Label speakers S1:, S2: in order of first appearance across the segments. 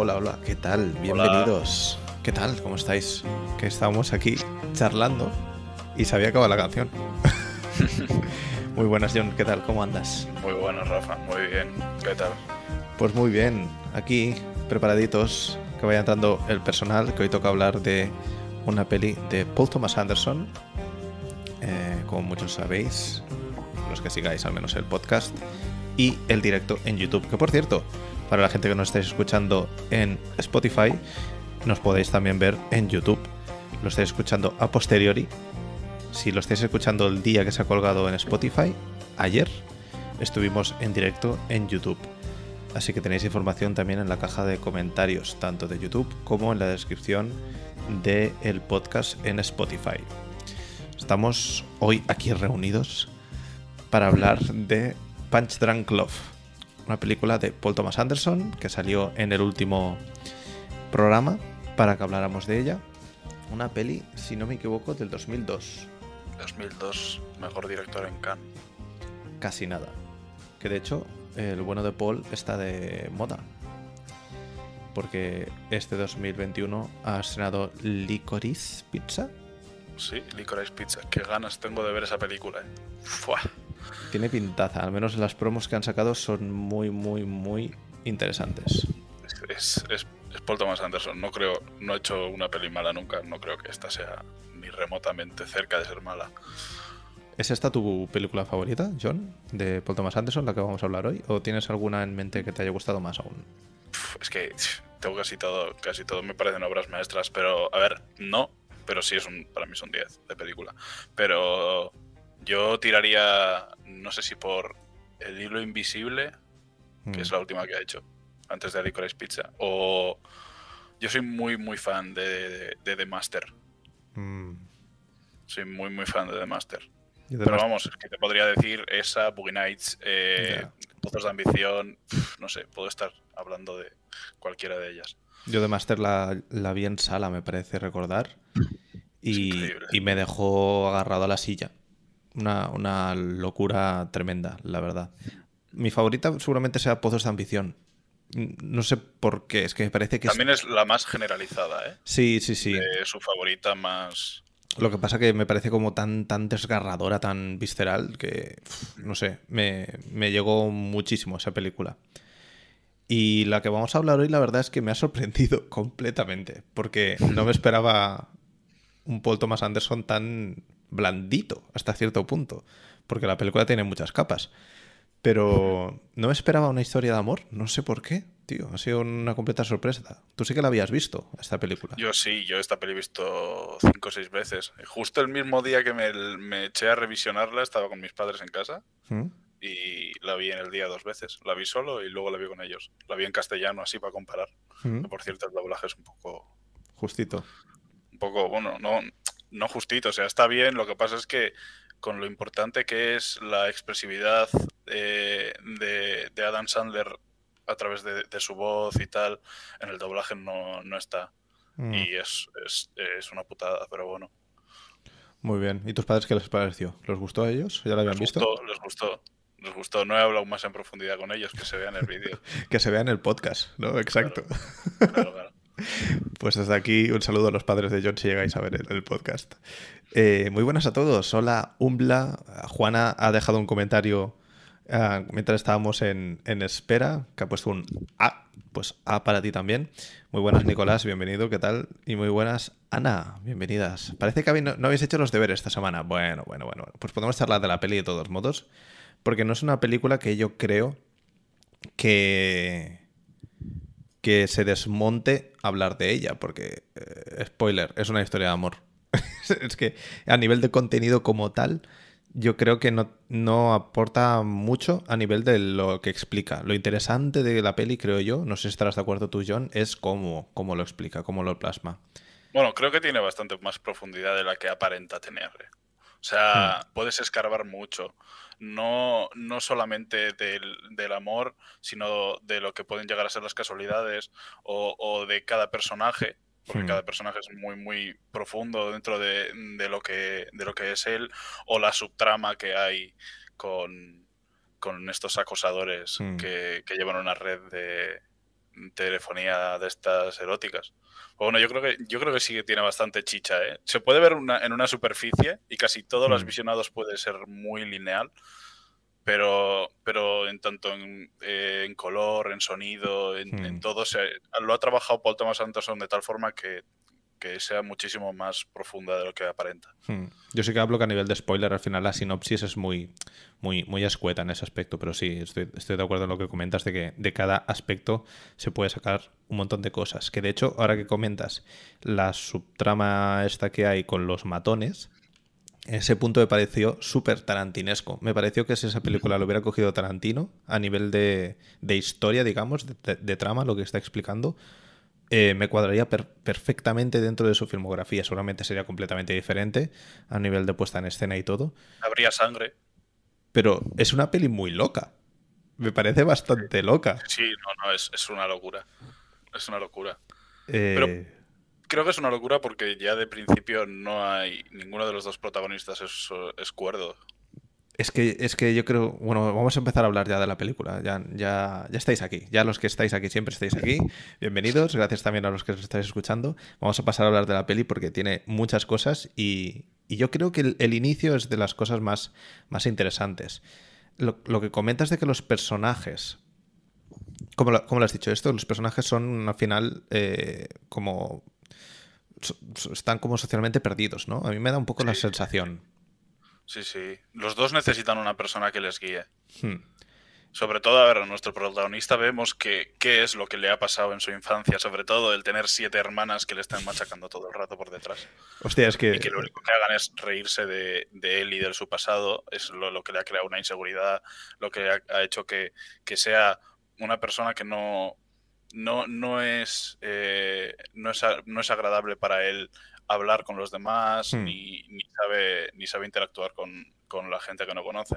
S1: hola, hola. ¿Qué tal? Bienvenidos. ¿Qué tal? ¿Cómo estáis? Que estamos aquí charlando y se había acabado la canción. muy buenas, John. ¿Qué tal? ¿Cómo andas?
S2: Muy buenas, Rafa. Muy bien. ¿Qué tal?
S1: Pues muy bien. Aquí, preparaditos, que vaya entrando el personal, que hoy toca hablar de una peli de Paul Thomas Anderson. Eh, como muchos sabéis, los que sigáis al menos el podcast, y el directo en YouTube. Que por cierto, para la gente que nos estáis escuchando en Spotify, nos podéis también ver en YouTube. Lo estáis escuchando a posteriori. Si lo estáis escuchando el día que se ha colgado en Spotify, ayer estuvimos en directo en YouTube. Así que tenéis información también en la caja de comentarios, tanto de YouTube como en la descripción del podcast en Spotify. Estamos hoy aquí reunidos para hablar de Punch Drunk Love, una película de Paul Thomas Anderson que salió en el último programa para que habláramos de ella. Una peli, si no me equivoco, del 2002.
S2: 2002, mejor director en Cannes.
S1: Casi nada. Que de hecho, el bueno de Paul está de moda. Porque este 2021 ha estrenado Licorice Pizza.
S2: Sí, Licorice Pizza. Qué ganas tengo de ver esa película. Eh.
S1: Tiene pintaza. Al menos las promos que han sacado son muy, muy, muy interesantes.
S2: Es, es, es Paul Thomas Anderson. No creo, no he hecho una peli mala nunca. No creo que esta sea ni remotamente cerca de ser mala.
S1: ¿Es esta tu película favorita, John, de Paul Thomas Anderson, la que vamos a hablar hoy? ¿O tienes alguna en mente que te haya gustado más aún?
S2: Es que tengo casi todo, casi todo me parecen obras maestras, pero a ver, no, pero sí es un, para mí son 10 de película. Pero yo tiraría, no sé si por El hilo invisible, que es la última que ha hecho, antes de Licorice Pizza, o yo soy muy, muy fan de, de, The Master.
S1: Mm.
S2: Soy muy, muy fan de The Master. Pero vamos, es que te podría decir esa, Boogie Nights, eh, Pozos de Ambición, no sé, puedo estar hablando de cualquiera de ellas.
S1: Yo de Master la, la vi en sala, me parece recordar, y, y, me dejó agarrado a la silla. Una, una, locura tremenda, la verdad. Mi favorita seguramente sea Pozos de Ambición. No sé por qué, es que me parece que...
S2: También es, es la más generalizada, ¿eh?
S1: Sí, sí, sí.
S2: De su favorita más...
S1: Lo que pasa que me parece como tan, tan desgarradora, tan visceral, que no sé, me, me, llegó muchísimo esa película. Y la que vamos a hablar hoy, la verdad es que me ha sorprendido completamente, porque no me esperaba un Paul Thomas Anderson tan blandito hasta cierto punto, porque la película tiene muchas capas. Pero no me esperaba una historia de amor, no sé por qué, tío. Ha sido una completa sorpresa. Tú sí que la habías visto, esta película.
S2: Yo sí, yo esta peli he visto cinco o seis veces. Justo el mismo día que me, me eché a revisionarla, estaba con mis padres en casa
S1: ¿Mm?
S2: y la vi en el día dos veces. La vi solo y luego la vi con ellos. La vi en castellano, así para comparar.
S1: ¿Mm?
S2: Por cierto, el doblaje es un poco.
S1: Justito.
S2: Un poco, bueno, no, no justito, o sea, está bien. Lo que pasa es que con lo importante que es la expresividad eh, de, de, Adam Sandler a través de, de, su voz y tal, en el doblaje no, no está. Mm. Y es, es, es, una putada, pero bueno.
S1: Muy bien. ¿Y tus padres qué les pareció? ¿Les gustó a ellos? ¿Ya lo habían
S2: les
S1: visto?
S2: Gustó, les gustó. Les gustó. No he hablado más en profundidad con ellos, que se vean el vídeo.
S1: que se vean el podcast, ¿no? Exacto.
S2: Claro, claro, claro.
S1: Pues desde aquí un saludo a los padres de John si llegáis a ver el, podcast. Eh, muy buenas a todos. Hola, Umbla. Juana ha dejado un comentario uh, mientras estábamos en, en, espera, que ha puesto un A. Pues A para ti también. Muy buenas, Nicolás, bienvenido, ¿qué tal? Y muy buenas, Ana, bienvenidas. Parece que no, no habéis hecho los deberes esta semana. Bueno, bueno, bueno. Pues podemos charlar de la peli de todos modos, porque no es una película que yo creo que que se desmonte hablar de ella, porque, eh, spoiler, es una historia de amor. es que a nivel de contenido como tal, yo creo que no, no, aporta mucho a nivel de lo que explica. Lo interesante de la peli, creo yo, no sé si estarás de acuerdo tú, John, es cómo, cómo lo explica, cómo lo plasma.
S2: Bueno, creo que tiene bastante más profundidad de la que aparenta tener. O sea, hmm. puedes escarbar mucho. No, no solamente del, del, amor, sino de lo que pueden llegar a ser las casualidades o, o de cada personaje porque cada personaje es muy muy profundo dentro de, de, lo que de lo que es él o la subtrama que hay con, con estos acosadores
S1: Hmm.
S2: que, que, llevan una red de, telefonía de estas eróticas. Bueno, yo creo que yo creo que sí que tiene bastante chicha, ¿eh? Se puede ver en una superficie y casi todos los mm. visionados puede ser muy lineal, pero, pero en tanto en, eh, color, en sonido, en, mm. todo, se, lo ha trabajado Paul Thomas Anderson de tal forma que que sea muchísimo más profunda de lo que aparenta.
S1: Hmm. Yo sí que hablo que a nivel de spoiler, al final la sinopsis es muy, muy, muy escueta en ese aspecto, pero sí, estoy, de acuerdo en lo que comentas de que de cada aspecto se puede sacar un montón de cosas. Que de hecho, ahora que comentas la subtrama esta que hay con los matones, ese punto me pareció súper tarantinesco. Me pareció que si esa película lo hubiera cogido Tarantino a nivel de, historia, digamos, de trama, lo que está explicando, eh, me cuadraría perfectamente dentro de su filmografía. Seguramente sería completamente diferente a nivel de puesta en escena y todo.
S2: Habría sangre.
S1: Pero es una peli muy loca. Me parece bastante loca.
S2: Sí, no, no, es, una locura. Es una locura. Pero eh, creo que es una locura porque ya de principio no hay. Ninguno de los dos protagonistas es, es cuerdo.
S1: Es que, es que yo creo, bueno, vamos a empezar a hablar ya de la película. Ya, ya, ya estáis aquí. Ya los que estáis aquí siempre estáis aquí. Bienvenidos. Gracias también a los que os estáis escuchando. Vamos a pasar a hablar de la peli porque tiene muchas cosas y, yo creo que el, inicio es de las cosas más, más interesantes. Lo, que comentas de que los personajes, como lo, has dicho esto, los personajes son al final eh, como... están como socialmente perdidos, ¿no? A mí me da un poco la sensación.
S2: Sí, sí. Los dos necesitan una persona que les guíe. Hmm. Sobre todo, a ver, a nuestro protagonista vemos que qué es lo que le ha pasado en su infancia, sobre todo el tener siete hermanas que le están machacando todo el rato por detrás.
S1: Hostia, es que...
S2: Y que lo único que hagan es reírse de, él y de su pasado, es lo, que le ha creado una inseguridad, lo que ha, hecho que, sea una persona que no, no, no, es, eh, no, es, no es agradable para él hablar con los demás, hmm. ni, sabe, ni sabe interactuar con, la gente que no conoce.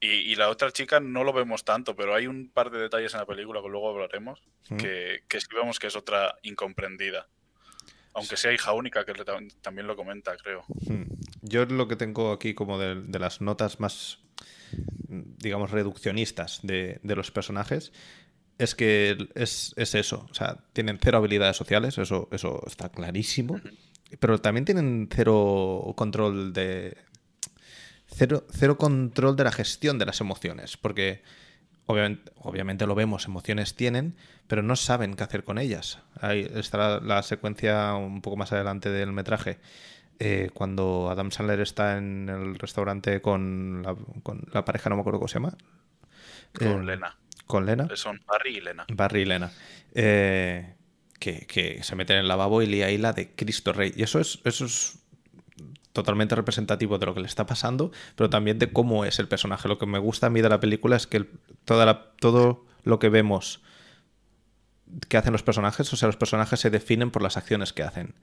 S2: Y, la otra chica no lo vemos tanto, pero hay un par de detalles en la película que luego hablaremos, hmm. que, que sí vemos que es otra incomprendida. Aunque sea hija única, que también lo comenta, creo.
S1: Hmm. Yo lo que tengo aquí como de, las notas más, digamos, reduccionistas de, de los personajes es que es, eso. O sea, tienen cero habilidades sociales, eso, eso está clarísimo pero también tienen cero control de. Cero, cero control de la gestión de las emociones. Porque obviamente, obviamente lo vemos, emociones tienen, pero no saben qué hacer con ellas. Ahí está la, secuencia un poco más adelante del metraje. Eh, cuando Adam Sandler está en el restaurante con la, con la pareja, no me acuerdo cómo se llama.
S2: Con eh, Lena.
S1: Con Lena.
S2: Son Barry y Lena.
S1: Barry y Lena. Eh, que, se meten en el lavabo y lía la de Cristo Rey. Y eso es, eso es totalmente representativo de lo que le está pasando, pero también de cómo es el personaje. Lo que me gusta a mí de la película es que toda todo lo que vemos que hacen los personajes, o sea, los personajes se definen por las acciones que hacen.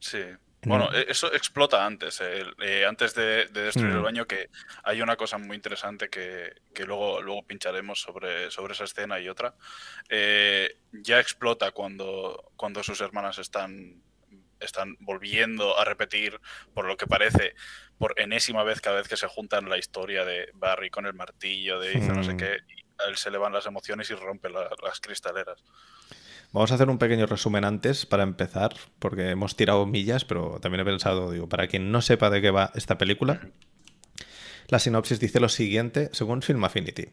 S2: Sí. Bueno, e-, eso explota antes, eh, antes de, destruir el mm. baño, que hay una cosa muy interesante que, luego, luego pincharemos sobre, sobre esa escena y otra. Eh, ya explota cuando, cuando sus hermanas están, están volviendo a repetir, por lo que parece, por enésima vez cada vez que se juntan la historia de Barry con el martillo, de no sé mm. qué, a él se le van las emociones y rompe las cristaleras.
S1: Vamos a hacer un pequeño resumen antes para empezar, porque hemos tirado millas, pero también he pensado, digo, para quien no sepa de qué va esta película, la sinopsis dice lo siguiente, según Film Affinity.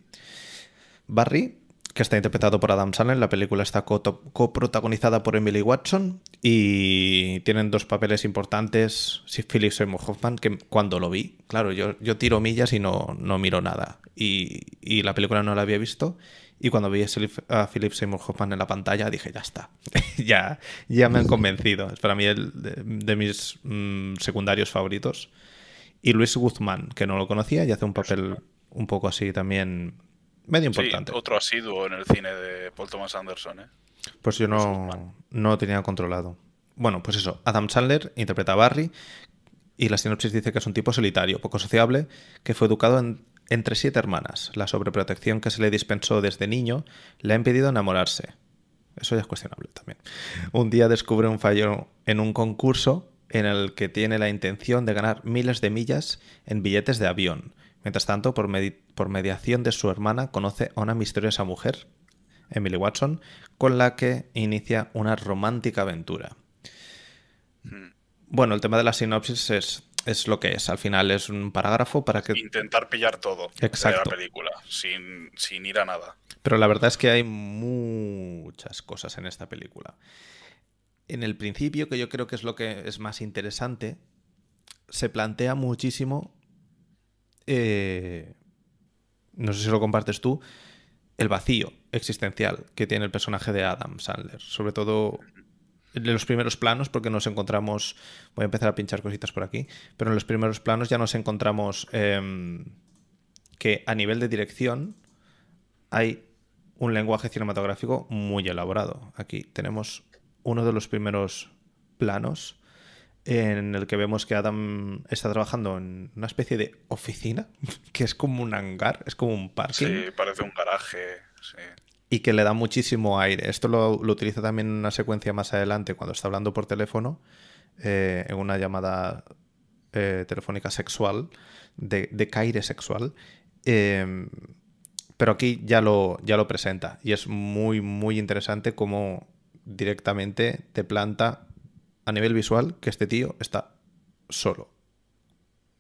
S1: Barry, que está interpretado por Adam Sandler, la película está coprotagonizada por Emily Watson y tienen dos papeles importantes, Philip Seymour Hoffman, que cuando lo vi, claro, yo, yo tiro millas y no, no miro nada. Y, y la película no la había visto y cuando vi a Philip Seymour Hoffman en la pantalla dije, ya está, ya, ya me han convencido. Es para mí el de, mis mm, secundarios favoritos. Y Luis Guzmán, que no lo conocía y hace un papel un poco así también medio importante.
S2: otro asiduo en el cine de Paul Thomas Anderson. ¿eh?
S1: Pues yo no, no lo tenía controlado. Bueno, pues eso, Adam Sandler interpreta a Barry y la sinopsis dice que es un tipo solitario, poco sociable, que fue educado en entre siete hermanas, la sobreprotección que se le dispensó desde niño le ha impedido enamorarse. Eso ya es cuestionable también. Un día descubre un fallo en un concurso en el que tiene la intención de ganar miles de millas en billetes de avión. Mientras tanto, por, mediación de su hermana, conoce a una misteriosa mujer Emily Watson, con la que inicia una romántica aventura.
S2: Mm.
S1: Bueno, el tema de la sinopsis es, es lo que es. Al final es un parágrafo para que...
S2: Intentar pillar todo
S1: Exacto.
S2: de la película, sin, sin ir a nada.
S1: Pero la verdad es que hay muchas cosas en esta película. En el principio, que yo creo que es lo que es más interesante, se plantea muchísimo, eh, no sé si lo compartes tú, el vacío existencial que tiene el personaje de Adam Sandler. Sobre todo en los primeros planos, porque nos encontramos, voy a empezar a pinchar cositas por aquí, pero en los primeros planos ya nos encontramos em, que a nivel de dirección hay un lenguaje cinematográfico muy elaborado. Aquí tenemos uno de los primeros planos en el que vemos que Adam está trabajando en una especie de oficina, que es como un hangar, es como un parking.
S2: Sí, parece un garaje. Sí.
S1: Y que le da muchísimo aire. Esto lo, utiliza también en una secuencia más adelante cuando está hablando por teléfono, eh, en una llamada eh, telefónica sexual, de, de caire sexual. Eh, pero aquí ya lo, ya lo presenta y es muy, muy interesante cómo directamente te planta a nivel visual que este tío está solo.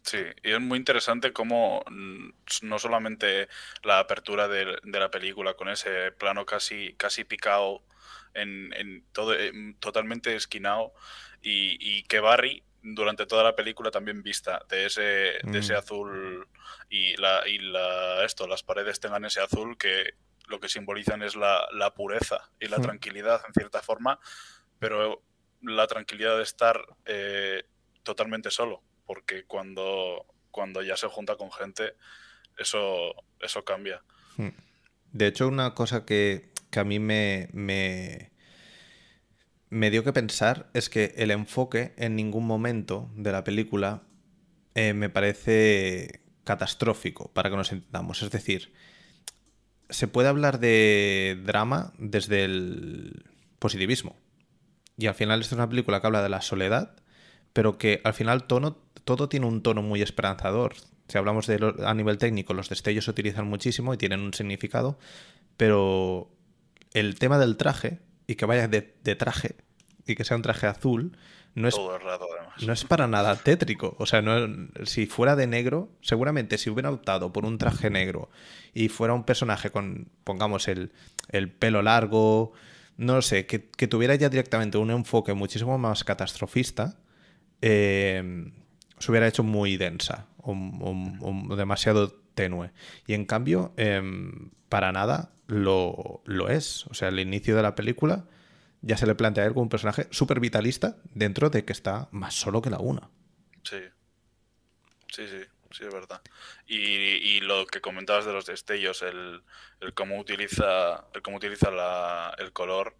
S2: Sí, y es muy interesante cómo mm, no solamente la apertura de, de la película con ese plano casi, casi picado, en, en todo, en- totalmente esquinado, y, y que Barry durante toda la película también vista de ese, de ese
S1: Mm.
S2: azul y, la, y la, esto, las paredes tengan ese azul que lo que simbolizan es la, la pureza y la
S1: Mm.
S2: tranquilidad en cierta forma, pero la tranquilidad de estar eh, totalmente solo, porque cuando, cuando ya se junta con gente, eso, eso cambia.
S1: Hmm. De hecho, una cosa que, que a mí me, me, me dio que pensar es que el enfoque en ningún momento de la película eh, me parece catastrófico, para que nos entendamos. Es decir, se puede hablar de drama desde el positivismo. Y al final esta es una película que habla de la soledad, pero que al final tono, todo tiene un tono muy esperanzador. Si hablamos de lo- a nivel técnico, los destellos se utilizan muchísimo y tienen un significado, pero el tema del traje, y que vaya de, de traje, y que sea un traje azul, no es
S2: Todo el rato, además.
S1: no es para nada tétrico. O sea, no, si fuera de negro, seguramente si hubiera optado por un traje negro y fuera un personaje con, pongamos, el, el pelo largo, no sé, que, que tuviera ya directamente un enfoque muchísimo más catastrofista, eh, se hubiera hecho muy densa o, demasiado tenue. Y en cambio, em, para nada lo, lo es. O sea, el inicio de la película ya se le plantea a él como un personaje súper vitalista dentro de que está más solo que la una.
S2: Sí. Sí, sí, sí, es verdad. Y, y lo que comentabas de los destellos, el, el cómo utiliza, el cómo utiliza el color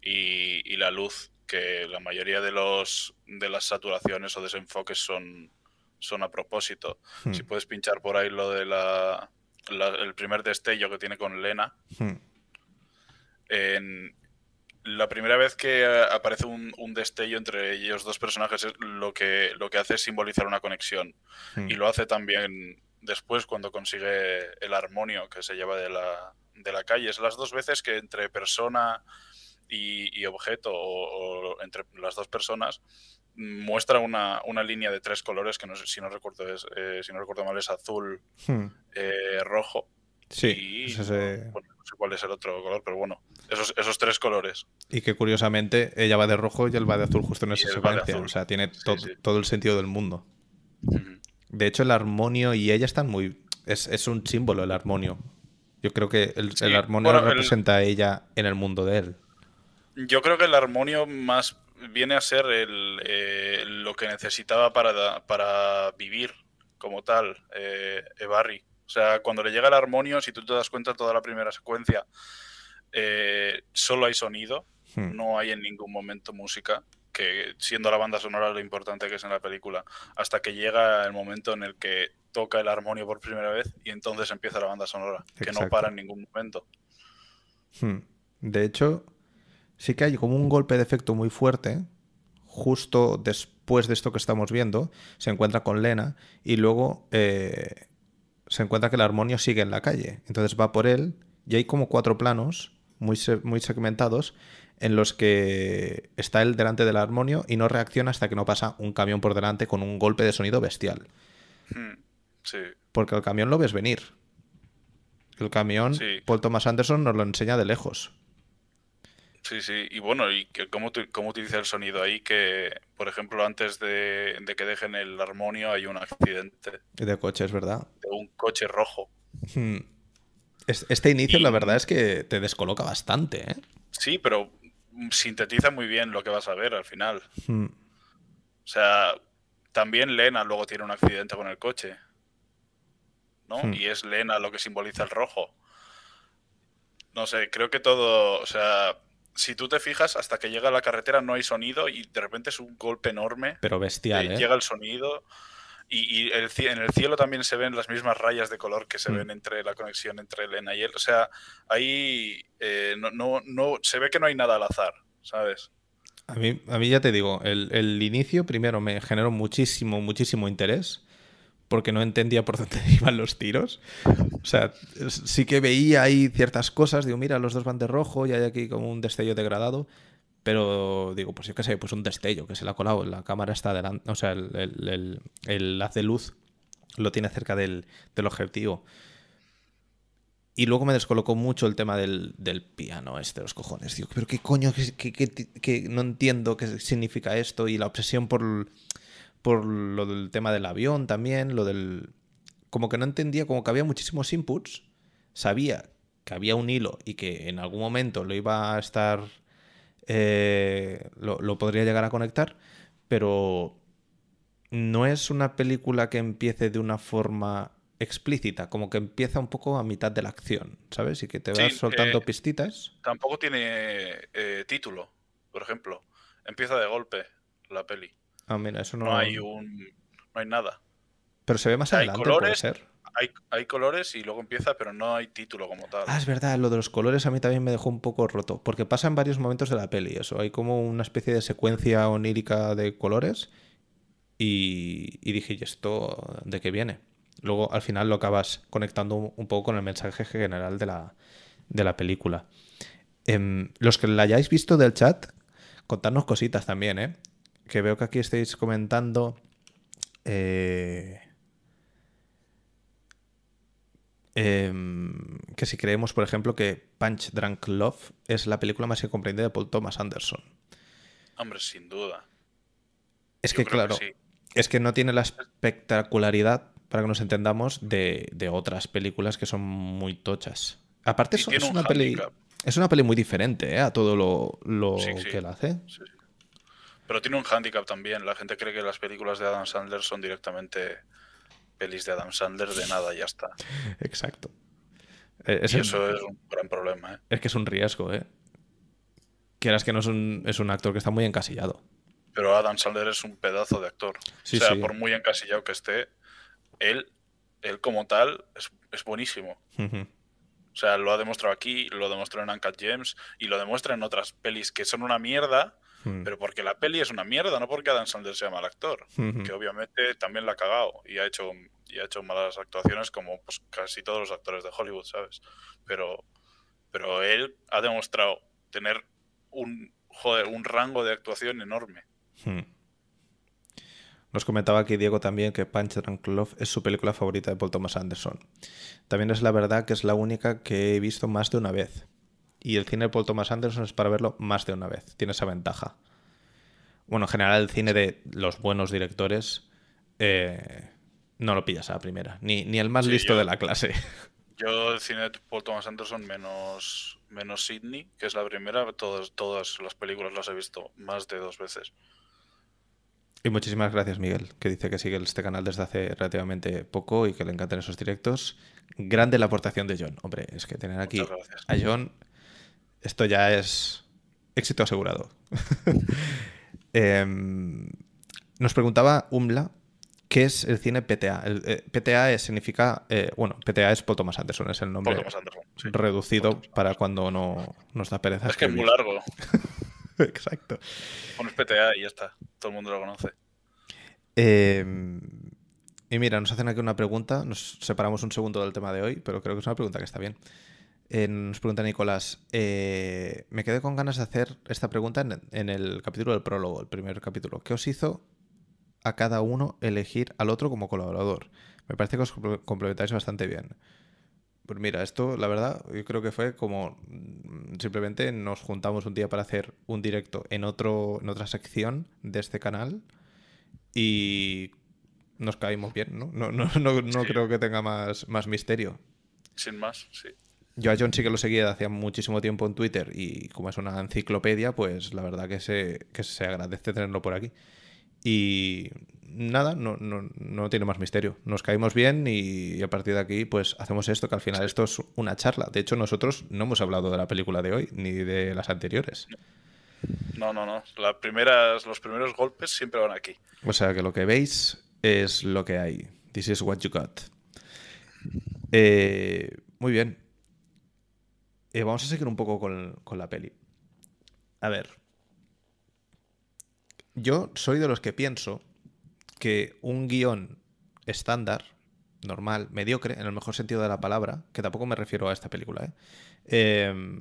S2: y, y la luz, que la mayoría de los de las saturaciones o desenfoques son, son a propósito.
S1: Hmm.
S2: Si puedes pinchar por ahí lo de la, la- el primer destello que tiene con Lena,
S1: Hmm.
S2: en la primera vez que eh, aparece un, un destello entre ellos dos personajes, es lo que, lo que hace es simbolizar una conexión.
S1: Hmm.
S2: Y lo hace también después cuando consigue el armonio que se lleva de la, de la calle. Es las dos veces que entre persona y, y objeto, o, o entre las dos personas, muestra una, una línea de tres colores que no sé si no recuerdo, es, eh, si no recuerdo mal es azul,
S1: Hmm.
S2: eh, rojo
S1: Sí,
S2: y
S1: es ese-
S2: bueno, no sé cuál es el otro color, pero bueno, esos, esos tres colores.
S1: y que curiosamente ella va de rojo y él va de azul justo en esa secuencia. O sea, tiene
S2: Sí,
S1: to-
S2: sí.
S1: todo el sentido del mundo. De hecho, el armonio y ella están muy. Es, es un símbolo el armonio. Yo creo que el,
S2: Sí,
S1: el armonio
S2: bueno, el-
S1: representa a ella en el mundo de él.
S2: Yo creo que el armonio más viene a ser el, eh, lo que necesitaba para, para vivir como tal, eh, Barry. O sea, cuando le llega el armonio, si tú te das cuenta, toda la primera secuencia eh, solo hay sonido,
S1: Hmm.
S2: no hay en ningún momento música, que siendo la banda sonora lo importante que es en la película, hasta que llega el momento en el que toca el armonio por primera vez y entonces empieza la banda sonora, que no para en ningún momento.
S1: Hmm. De hecho, sí que hay como un golpe de efecto muy fuerte. Justo después de esto que estamos viendo, se encuentra con Lena y luego eh, se encuentra que el armonio sigue en la calle. Entonces va por él y hay como cuatro planos muy, muy segmentados en los que está él delante del armonio y no reacciona hasta que no pasa un camión por delante con un golpe de sonido bestial.
S2: Hmm, sí.
S1: Porque el camión lo ves venir. El camión, Paul Thomas Anderson nos lo enseña de lejos.
S2: Sí, sí. Y bueno, ¿y cómo, cómo utiliza el sonido ahí? Que, por ejemplo, antes de, que dejen el armonio hay un accidente.
S1: De coches, ¿verdad?
S2: De un coche rojo.
S1: Hmm. Este inicio, la verdad es que te descoloca bastante, ¿eh?
S2: Sí, pero sintetiza muy bien lo que vas a ver al final. Hmm. O sea, también Lena luego tiene un accidente con el coche. ¿No? Hmm. Y es Lena lo que simboliza el rojo. No sé, creo que todo, o sea, si tú te fijas, hasta que llega a la carretera no hay sonido y de repente es un golpe enorme.
S1: Pero bestial, ¿eh?
S2: Llega el sonido. Y, el, en el cielo también se ven las mismas rayas de color que se hmm. ven entre la conexión entre Elena y él. O sea, ahí eh, no, no, no, se ve que no hay nada al azar, ¿sabes?
S1: A mí, a mí ya te digo, el, el inicio primero me generó muchísimo, muchísimo interés porque no entendía por dónde iban los tiros. O sea, sí que veía ahí ciertas cosas, digo, mira, los dos van de rojo y hay aquí como un destello degradado, pero digo, pues yo qué sé, pues un destello que se le ha colado, la cámara está delante, o sea, el, el, haz de luz lo tiene cerca del, objetivo. Y luego me descolocó mucho el tema del, piano este, los cojones. Digo, pero qué coño, que, no entiendo qué significa esto y la obsesión por por lo del tema del avión también, lo del... Como que no entendía, como que había muchísimos inputs, sabía que había un hilo y que en algún momento lo iba a estar... Eh, lo, podría llegar a conectar, pero no es una película que empiece de una forma explícita, como que empieza un poco a mitad de la acción, ¿sabes? Y que te vas soltando eh, pistitas.
S2: Tampoco tiene eh, título, por ejemplo. Empieza de golpe la peli.
S1: Ah, mira, eso no...
S2: no hay un. No hay nada.
S1: Pero se ve más adelante, hay colores, ser.
S2: Hay, hay, colores y luego empieza, pero no hay título como tal.
S1: Ah, es verdad, lo de los colores a mí también me dejó un poco roto. Porque pasa en varios momentos de la peli, eso. Hay como una especie de secuencia onírica de colores. Y, y dije, ¿y esto de qué viene? Luego al final lo acabas conectando un poco con el mensaje general de la, de la película. Em, los que la hayáis visto del chat, contadnos cositas también, ¿eh? Que veo que aquí estáis comentando. Eh, em, que si creemos, por ejemplo, que Punch Drunk Love es la película más incomprendida de Paul Thomas Anderson.
S2: Hombre, sin duda.
S1: Es que, claro, es que no tiene la espectacularidad, para que nos entendamos, de, otras películas que son muy tochas. Aparte, es, una peli, es una peli muy diferente ¿eh? a todo lo, que él hace.
S2: Pero tiene un handicap también. La gente cree que las películas de Adam Sandler son directamente pelis de Adam Sandler de nada ya está.
S1: Exacto.
S2: Eh, y eso es un gran problema. ¿eh?
S1: Es que es un riesgo, ¿eh? Quieras que no es un, es un actor que está muy encasillado.
S2: Pero Adam Sandler es un pedazo de actor. o sea, por muy encasillado que esté, él, él como tal es, buenísimo. O sea, lo ha demostrado aquí, lo demostró en Uncut James y lo demuestra en otras pelis que son una mierda, Hmm. Pero porque la peli es una mierda, no porque Adam Sandler sea mal actor, hmm. que obviamente también la ha cagado y ha hecho, y ha hecho malas actuaciones como pues, casi todos los actores de Hollywood, ¿sabes? Pero, pero él ha demostrado tener un, joder, un rango de actuación enorme. Hmm.
S1: Nos comentaba aquí Diego también que Punch Drunk Love es su película favorita de Paul Thomas Anderson. También es la verdad que es la única que he visto más de una vez. Y el cine de Paul Thomas Anderson es para verlo más de una vez. Tiene esa ventaja. Bueno, en general el cine de los buenos directores eh, no lo pillas a la primera. Ni, ni el más listo de la clase.
S2: Yo el cine de Paul Thomas Anderson menos, menos Sidney, que es la primera, todas, todas las películas las he visto más de dos veces.
S1: Y muchísimas gracias, Miguel, que dice que sigue este canal desde hace relativamente poco y que le encantan esos directos. Grande la aportación de John. Hombre, es que tener aquí a John esto ya es éxito asegurado. Em, nos preguntaba Umla qué es el cine PTA. El, eh, PTA significa, eh, bueno, PTA es Paul Thomas Anderson, es el nombre reducido para cuando no nos da pereza.
S2: Es que es muy largo.
S1: Exacto.
S2: Pones PTA y ya está, todo el mundo lo conoce.
S1: Em, y mira, nos hacen aquí una pregunta, nos separamos un segundo del tema de hoy, pero creo que es una pregunta que está bien. Eh, nos pregunta Nicolás, eh, me quedé con ganas de hacer esta pregunta en, en, el capítulo del prólogo, el primer capítulo. ¿Qué os hizo a cada uno elegir al otro como colaborador? Me parece que os complementáis bastante bien. Pues mira, esto la verdad yo creo que fue como mm, simplemente nos juntamos un día para hacer un directo en, otro, en otra sección de este canal y nos caímos bien, ¿no? No, no, no, no creo que tenga más, más misterio.
S2: Sin más, sí.
S1: Yo a John sí que lo seguía de hacía muchísimo tiempo en Twitter y como es una enciclopedia, pues la verdad que se, que se agradece tenerlo por aquí. Y nada, no, no, no, tiene más misterio. Nos caímos bien y, a partir de aquí pues hacemos esto, que al final esto es una charla. De hecho, nosotros no hemos hablado de la película de hoy ni de las anteriores.
S2: No, no, no. Las primeras, los primeros golpes siempre van aquí.
S1: O sea que lo que veis es lo que hay. This is what you got. Eh, muy bien. Eh, vamos a seguir un poco con, con la peli. A ver. Yo soy de los que pienso que un guion estándar, normal, mediocre, en el mejor sentido de la palabra, que tampoco me refiero a esta película, ¿eh? eh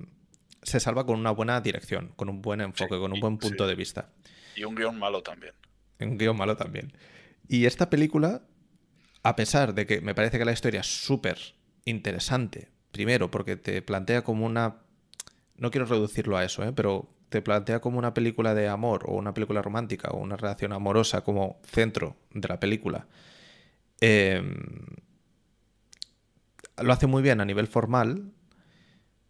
S1: se salva con una buena dirección, con un buen enfoque, con un buen punto de vista.
S2: Y un guion malo también.
S1: Un guion malo también. Y esta película, a pesar de que me parece que la historia es súper interesante, primero porque te plantea como una... No quiero reducirlo a eso, ¿eh? pero te plantea como una película de amor o una película romántica o una relación amorosa como centro de la película. Em, lo hace muy bien a nivel formal.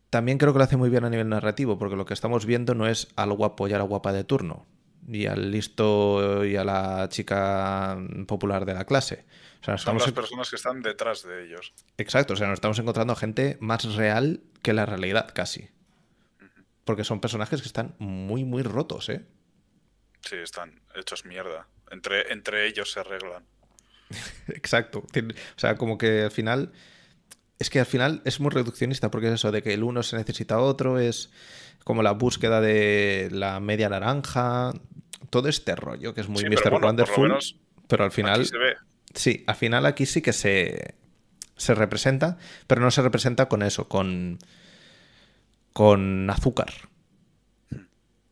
S1: También creo que lo hace muy bien a nivel narrativo, porque lo que estamos viendo no es al guapo y a la guapa de turno, y al listo y a la chica popular de la clase.
S2: O sea, Son las personas que están detrás de ellos.
S1: Exacto, o sea, nos estamos encontrando gente más real que la realidad, casi. Porque son personajes que están muy, muy rotos, ¿eh?
S2: Sí, están hechos mierda. Entre, entre ellos se arreglan.
S1: Exacto. O sea, como que al final. Es que al final es muy reduccionista porque es eso de que el uno se necesita a otro, es como la búsqueda de la media naranja, todo este rollo que es muy Mr. Wonderful. Pero al final. Se ve. Sí, al final aquí sí que se, se representa, pero no se representa con eso, con con azúcar.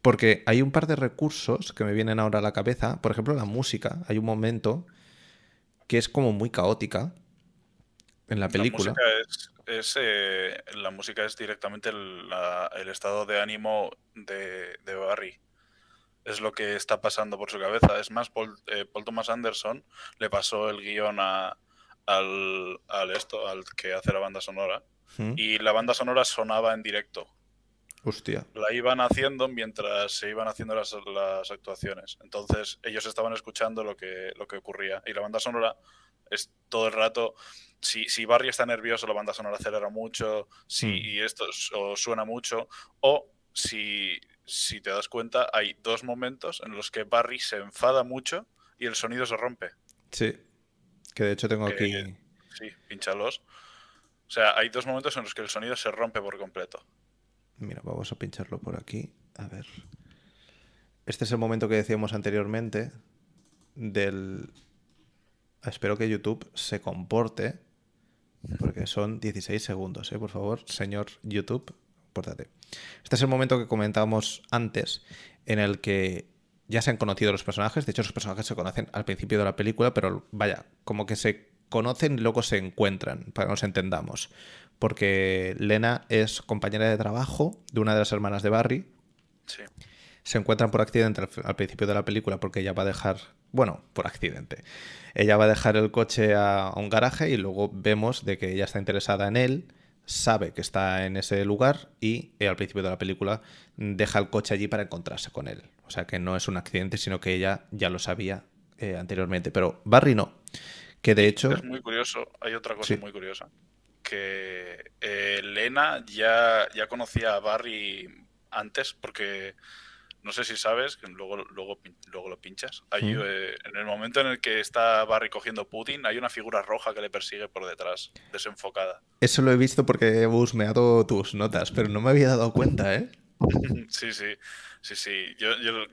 S1: Porque hay un par de recursos que me vienen ahora a la cabeza. Por ejemplo, la música. Hay un momento que es como muy caótica en la película.
S2: La música es, eh, la música es directamente el, estado de ánimo de, Barry. Es lo que está pasando por su cabeza. Es más, Paul, eh, Thomas Anderson le pasó el guion a, al, al, esto, al que hace la banda sonora. Y la banda sonora sonaba en directo.
S1: Hostia.
S2: La iban haciendo mientras se iban haciendo las, actuaciones. Entonces ellos estaban escuchando lo que, lo que ocurría. Y la banda sonora es todo el rato. Si, si Barry está nervioso, la banda sonora acelera mucho. Si hmm. y esto suena mucho. O si, si te das cuenta, hay dos momentos en los que Barry se enfada mucho y el sonido se rompe.
S1: Sí. Que de hecho tengo aquí.
S2: Sí, pinchalos. O sea, hay dos momentos en los que el sonido se rompe por completo.
S1: Mira, vamos a pincharlo por aquí. A ver. Este es el momento que decíamos anteriormente del... Espero que YouTube se comporte, porque son 16 segundos, ¿eh? Por favor, señor YouTube, Este es el momento que comentábamos antes, en el que ya se han conocido los personajes. De hecho, los personajes se conocen al principio de la película, pero vaya, como que se conocen y luego se encuentran, para que nos entendamos. Porque Lena es compañera de trabajo de una de las hermanas de Barry.
S2: Sí.
S1: Se encuentran por accidente al, principio de la película porque ella va a dejar, bueno, por accidente. Ella va a dejar el coche a, un garaje y luego vemos de que ella está interesada en él, sabe que está en ese lugar y eh, al principio de la película deja el coche allí para encontrarse con él. O sea que no es un accidente, sino que ella ya lo sabía eh, anteriormente. Pero Barry no. Que de hecho.
S2: Es muy curioso, hay otra cosa muy curiosa. Que eh, Lena ya, ya conocía a Barry antes, porque no sé si sabes, que luego, luego, luego lo pinchas. Eh, en el momento en el que está Barry cogiendo Putin, hay una figura roja que le persigue por detrás, desenfocada.
S1: Eso lo he visto porque he busmeado tus notas, pero no me había dado cuenta, ¿eh?
S2: sí, sí. Sí, sí. Yo,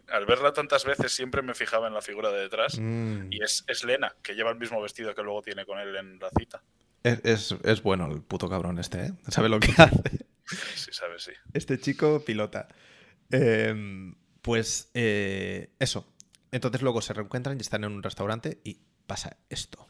S2: al verla tantas veces siempre me fijaba en la figura de detrás. Mm. Y es, es, Lena, que lleva el mismo vestido que luego tiene con él en la cita.
S1: Es, bueno el puto cabrón este, ¿eh? Sabe lo que hace.
S2: Sí, sabes, sí.
S1: Este chico pilota. Em, pues eh, eso. Entonces luego se reencuentran y están en un restaurante y pasa esto.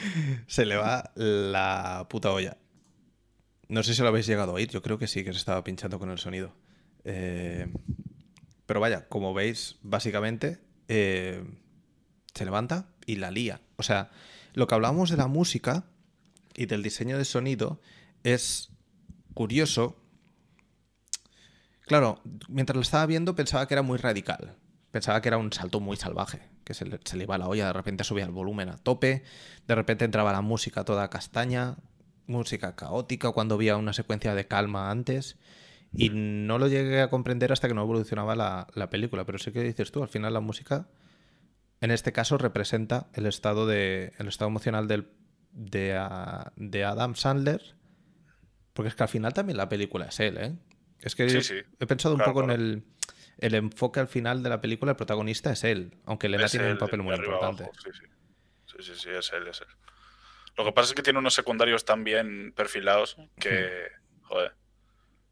S1: se le va la puta olla. No sé si lo habéis llegado a oír, yo creo que sí, que se estaba pinchando con el sonido. Eh, pero vaya, como veis, básicamente eh, se levanta y la lía. O sea, lo que hablábamos de la música y del diseño de sonido es curioso. Claro, mientras lo estaba viendo pensaba que era muy radical. Pensaba que era un salto muy salvaje, que se le, se le iba la olla, de repente subía el volumen a tope, de repente entraba la música toda castaña, música caótica cuando había una secuencia de calma antes. Y no lo llegué a comprender hasta que no evolucionaba la, la película. Pero sí que dices tú, al final la música, en este caso, representa el estado, de, el estado emocional del, de, a- de Adam Sandler. Porque es que al final también la película es él, ¿eh? Es que
S2: Sí,
S1: yo
S2: sí.
S1: he pensado un
S2: Claro,
S1: poco en el, el enfoque al final de la película, el protagonista es él, aunque Elena
S2: Es
S1: tiene un papel muy importante.
S2: abajo, Sí, sí. sí, sí, sí, es él, es él. Lo que pasa es que tiene unos secundarios tan bien perfilados que, joder,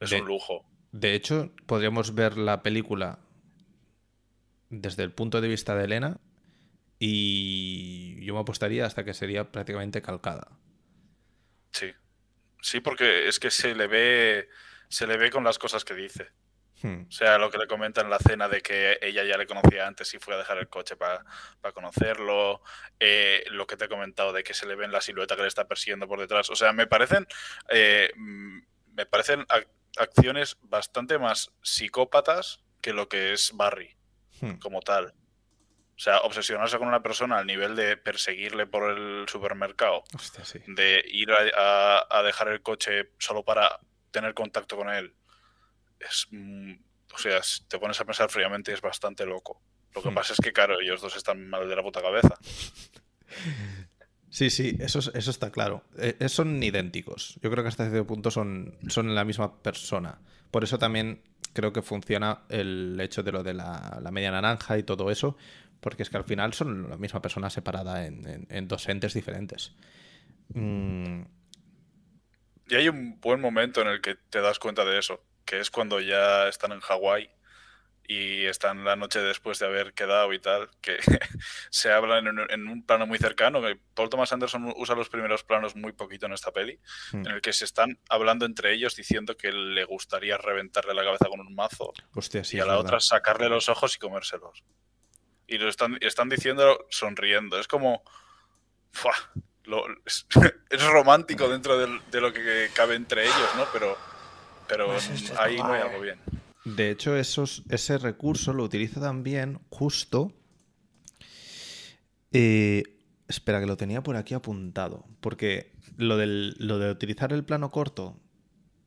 S2: es
S1: De-
S2: un lujo.
S1: De hecho, podríamos ver la película desde el punto de vista de Elena y yo me apostaría hasta que sería prácticamente calcada.
S2: Sí. Sí, porque es que se le ve, se le ve con las cosas que dice.
S1: Hmm.
S2: O sea, lo que le comenta en la cena de que ella ya le conocía antes y fue a dejar el coche para conocerlo. eh, lo que te he comentado de que se le ve en la silueta que le está persiguiendo por detrás. O sea, me parecen. eh, mm, me parecen acciones bastante más psicópatas que lo que es Barry
S1: Hmm.
S2: como tal. O sea, obsesionarse con una persona al nivel de perseguirle por el supermercado,
S1: Hostia, sí.
S2: de ir a, a- a dejar el coche solo para tener contacto con él, es. mm, O sea, si te pones a pensar fríamente, es bastante loco. Lo que
S1: Hmm.
S2: pasa es que, claro, ellos dos están mal de la puta cabeza.
S1: Sí, sí, eso, es- eso está claro. Eh, eh, son idénticos. Yo creo que hasta cierto punto son, son la misma persona. Por eso también creo que funciona el hecho de lo de la, media naranja y todo eso, porque es que al final son la misma persona separada en dos entes diferentes. Mm,
S2: Y hay un buen momento en el que te das cuenta de eso, que es cuando ya están en Hawái y están la noche después de haber quedado y tal, que se hablan en un, en un plano muy cercano. que Paul Thomas Anderson usa los primeros planos muy poquito en esta peli,
S1: Hmm.
S2: en el que se están hablando entre ellos diciendo que le gustaría reventarle la cabeza con un mazo
S1: hostia, sí,
S2: y a la
S1: verdad.
S2: otra sacarle los ojos y comérselos. Y lo están, están diciendo sonriendo. Es como. ¡fua! Lo- es, es romántico dentro de lo que cabe entre ellos, ¿no? Pero, pero
S3: Pues es
S2: ahí no hay algo bien.
S1: De hecho, esos, ese recurso lo utiliza también justo. eh, espera, que lo tenía por aquí apuntado. Porque lo, del, lo de utilizar el plano corto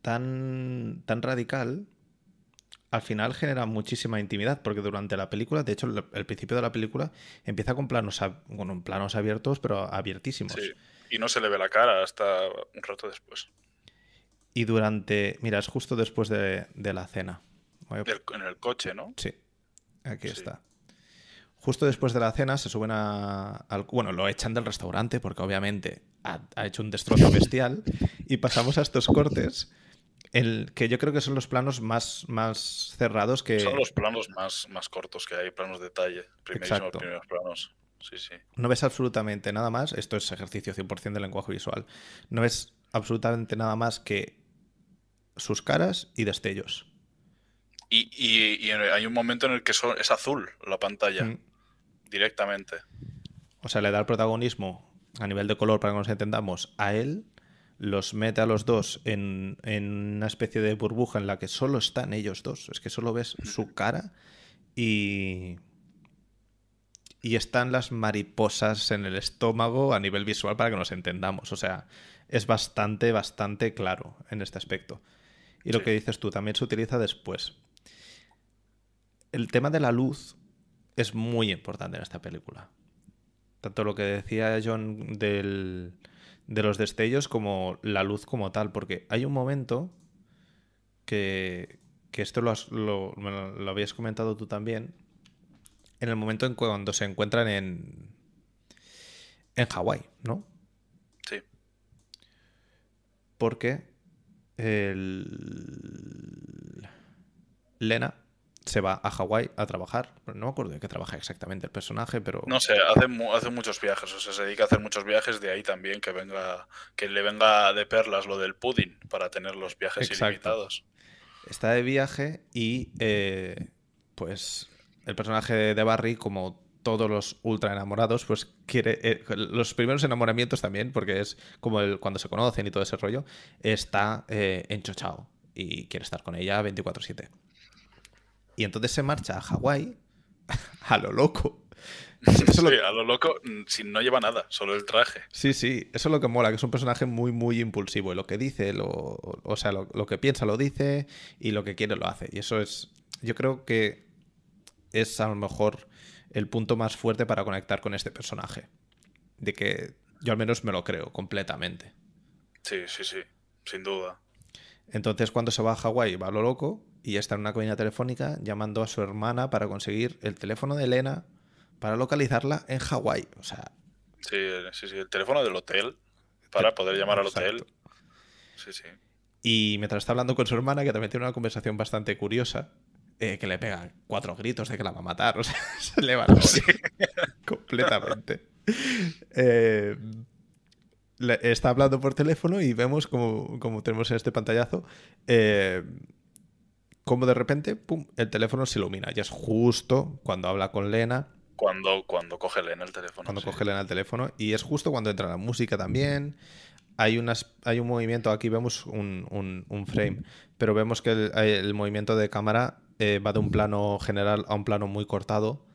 S1: tan, tan radical, al final genera muchísima intimidad. Porque durante la película, de hecho, el, el principio de la película empieza con planos, abiertos, pero abiertísimos.
S2: Sí. Y no se le ve la cara hasta un rato después.
S1: Y durante. Mira, es justo después de, de la cena.
S2: Del- en el coche, ¿no?
S1: Sí, aquí
S2: Sí.
S1: está. Justo después de la cena se suben a, al... Bueno, lo echan del restaurante porque obviamente ha, ha hecho un destrozo bestial y pasamos a estos cortes, el, que yo creo que son los planos más, más cerrados que...
S2: Son los planos más, más cortos que hay, planos de detalle. Primerísimos
S1: Exacto.
S2: primeros planos. Sí, sí.
S1: No ves absolutamente nada más, esto es ejercicio 100% de lenguaje visual, no ves absolutamente nada más que sus caras y destellos.
S2: Y, y- y hay un momento en el que son- es azul la pantalla,
S1: Mm.
S2: directamente.
S1: O sea, le da el protagonismo a nivel de color para que nos entendamos a él, los mete a los dos en, en una especie de burbuja en la que solo están ellos dos. Es que solo ves su cara y. Y están las mariposas en el estómago a nivel visual para que nos entendamos. O sea, es bastante, bastante claro en este aspecto. Y lo
S2: Sí.
S1: que dices tú también se utiliza después. El tema de la luz es muy importante en esta película. Tanto lo que decía John del, de los destellos como la luz como tal, porque hay un momento que, que esto lo, lo, lo, habías comentado tú también, en el momento en cuando se encuentran en, en Hawái, ¿no?
S2: Sí.
S1: Porque el... Lena se va a Hawái a trabajar. No me acuerdo de qué trabaja exactamente el personaje, pero.
S2: No sé, hace, hace muchos viajes. O sea, se dedica a hacer muchos viajes. De ahí también que venga. que le venga de perlas lo del pudding para tener los viajes ilimitados.
S1: Está de viaje y. Eh, pues. El personaje de Barry, como todos los ultra enamorados, pues quiere. Eh, los primeros enamoramientos también, porque es como el, cuando se conocen y todo ese rollo, está eh, enchochado y quiere estar con ella 24-7. Y entonces se marcha a Hawái a lo loco.
S2: sí, a lo loco, mm, si no lleva nada, solo el traje.
S1: Sí, sí, eso es lo que mola, que es un personaje muy, muy impulsivo. Y lo que dice, lo, o sea, lo, lo, que piensa lo dice y lo que quiere lo hace. Y eso es, yo creo que es a lo mejor el punto más fuerte para conectar con este personaje. De que yo al menos me lo creo completamente.
S2: Sí, sí, sí, sin duda.
S1: Entonces cuando se va a Hawái va a lo loco y está en una cabina telefónica llamando a su hermana para conseguir el teléfono de Elena para localizarla en Hawái. O sea.
S2: Sí, sí, sí, el teléfono del hotel para poder llamar al hotel. Sí, sí.
S1: Y mientras está hablando con su hermana, que también tiene una conversación bastante curiosa, eh, que le pega cuatro gritos de que la va a matar. O sea, se le va la sí. completamente. Eh, está hablando por teléfono y vemos como, como tenemos en este pantallazo. Eh, como de repente, pum, el teléfono se ilumina. Y es justo cuando habla con Lena.
S2: Cuando, cuando coge Lena el teléfono.
S1: Cuando coge Lena el teléfono. Y es justo cuando entra la música también. Hay, unas, hay un movimiento, aquí vemos un, un, frame, pero vemos que el, el movimiento de cámara eh, va de un plano general a un plano muy cortado,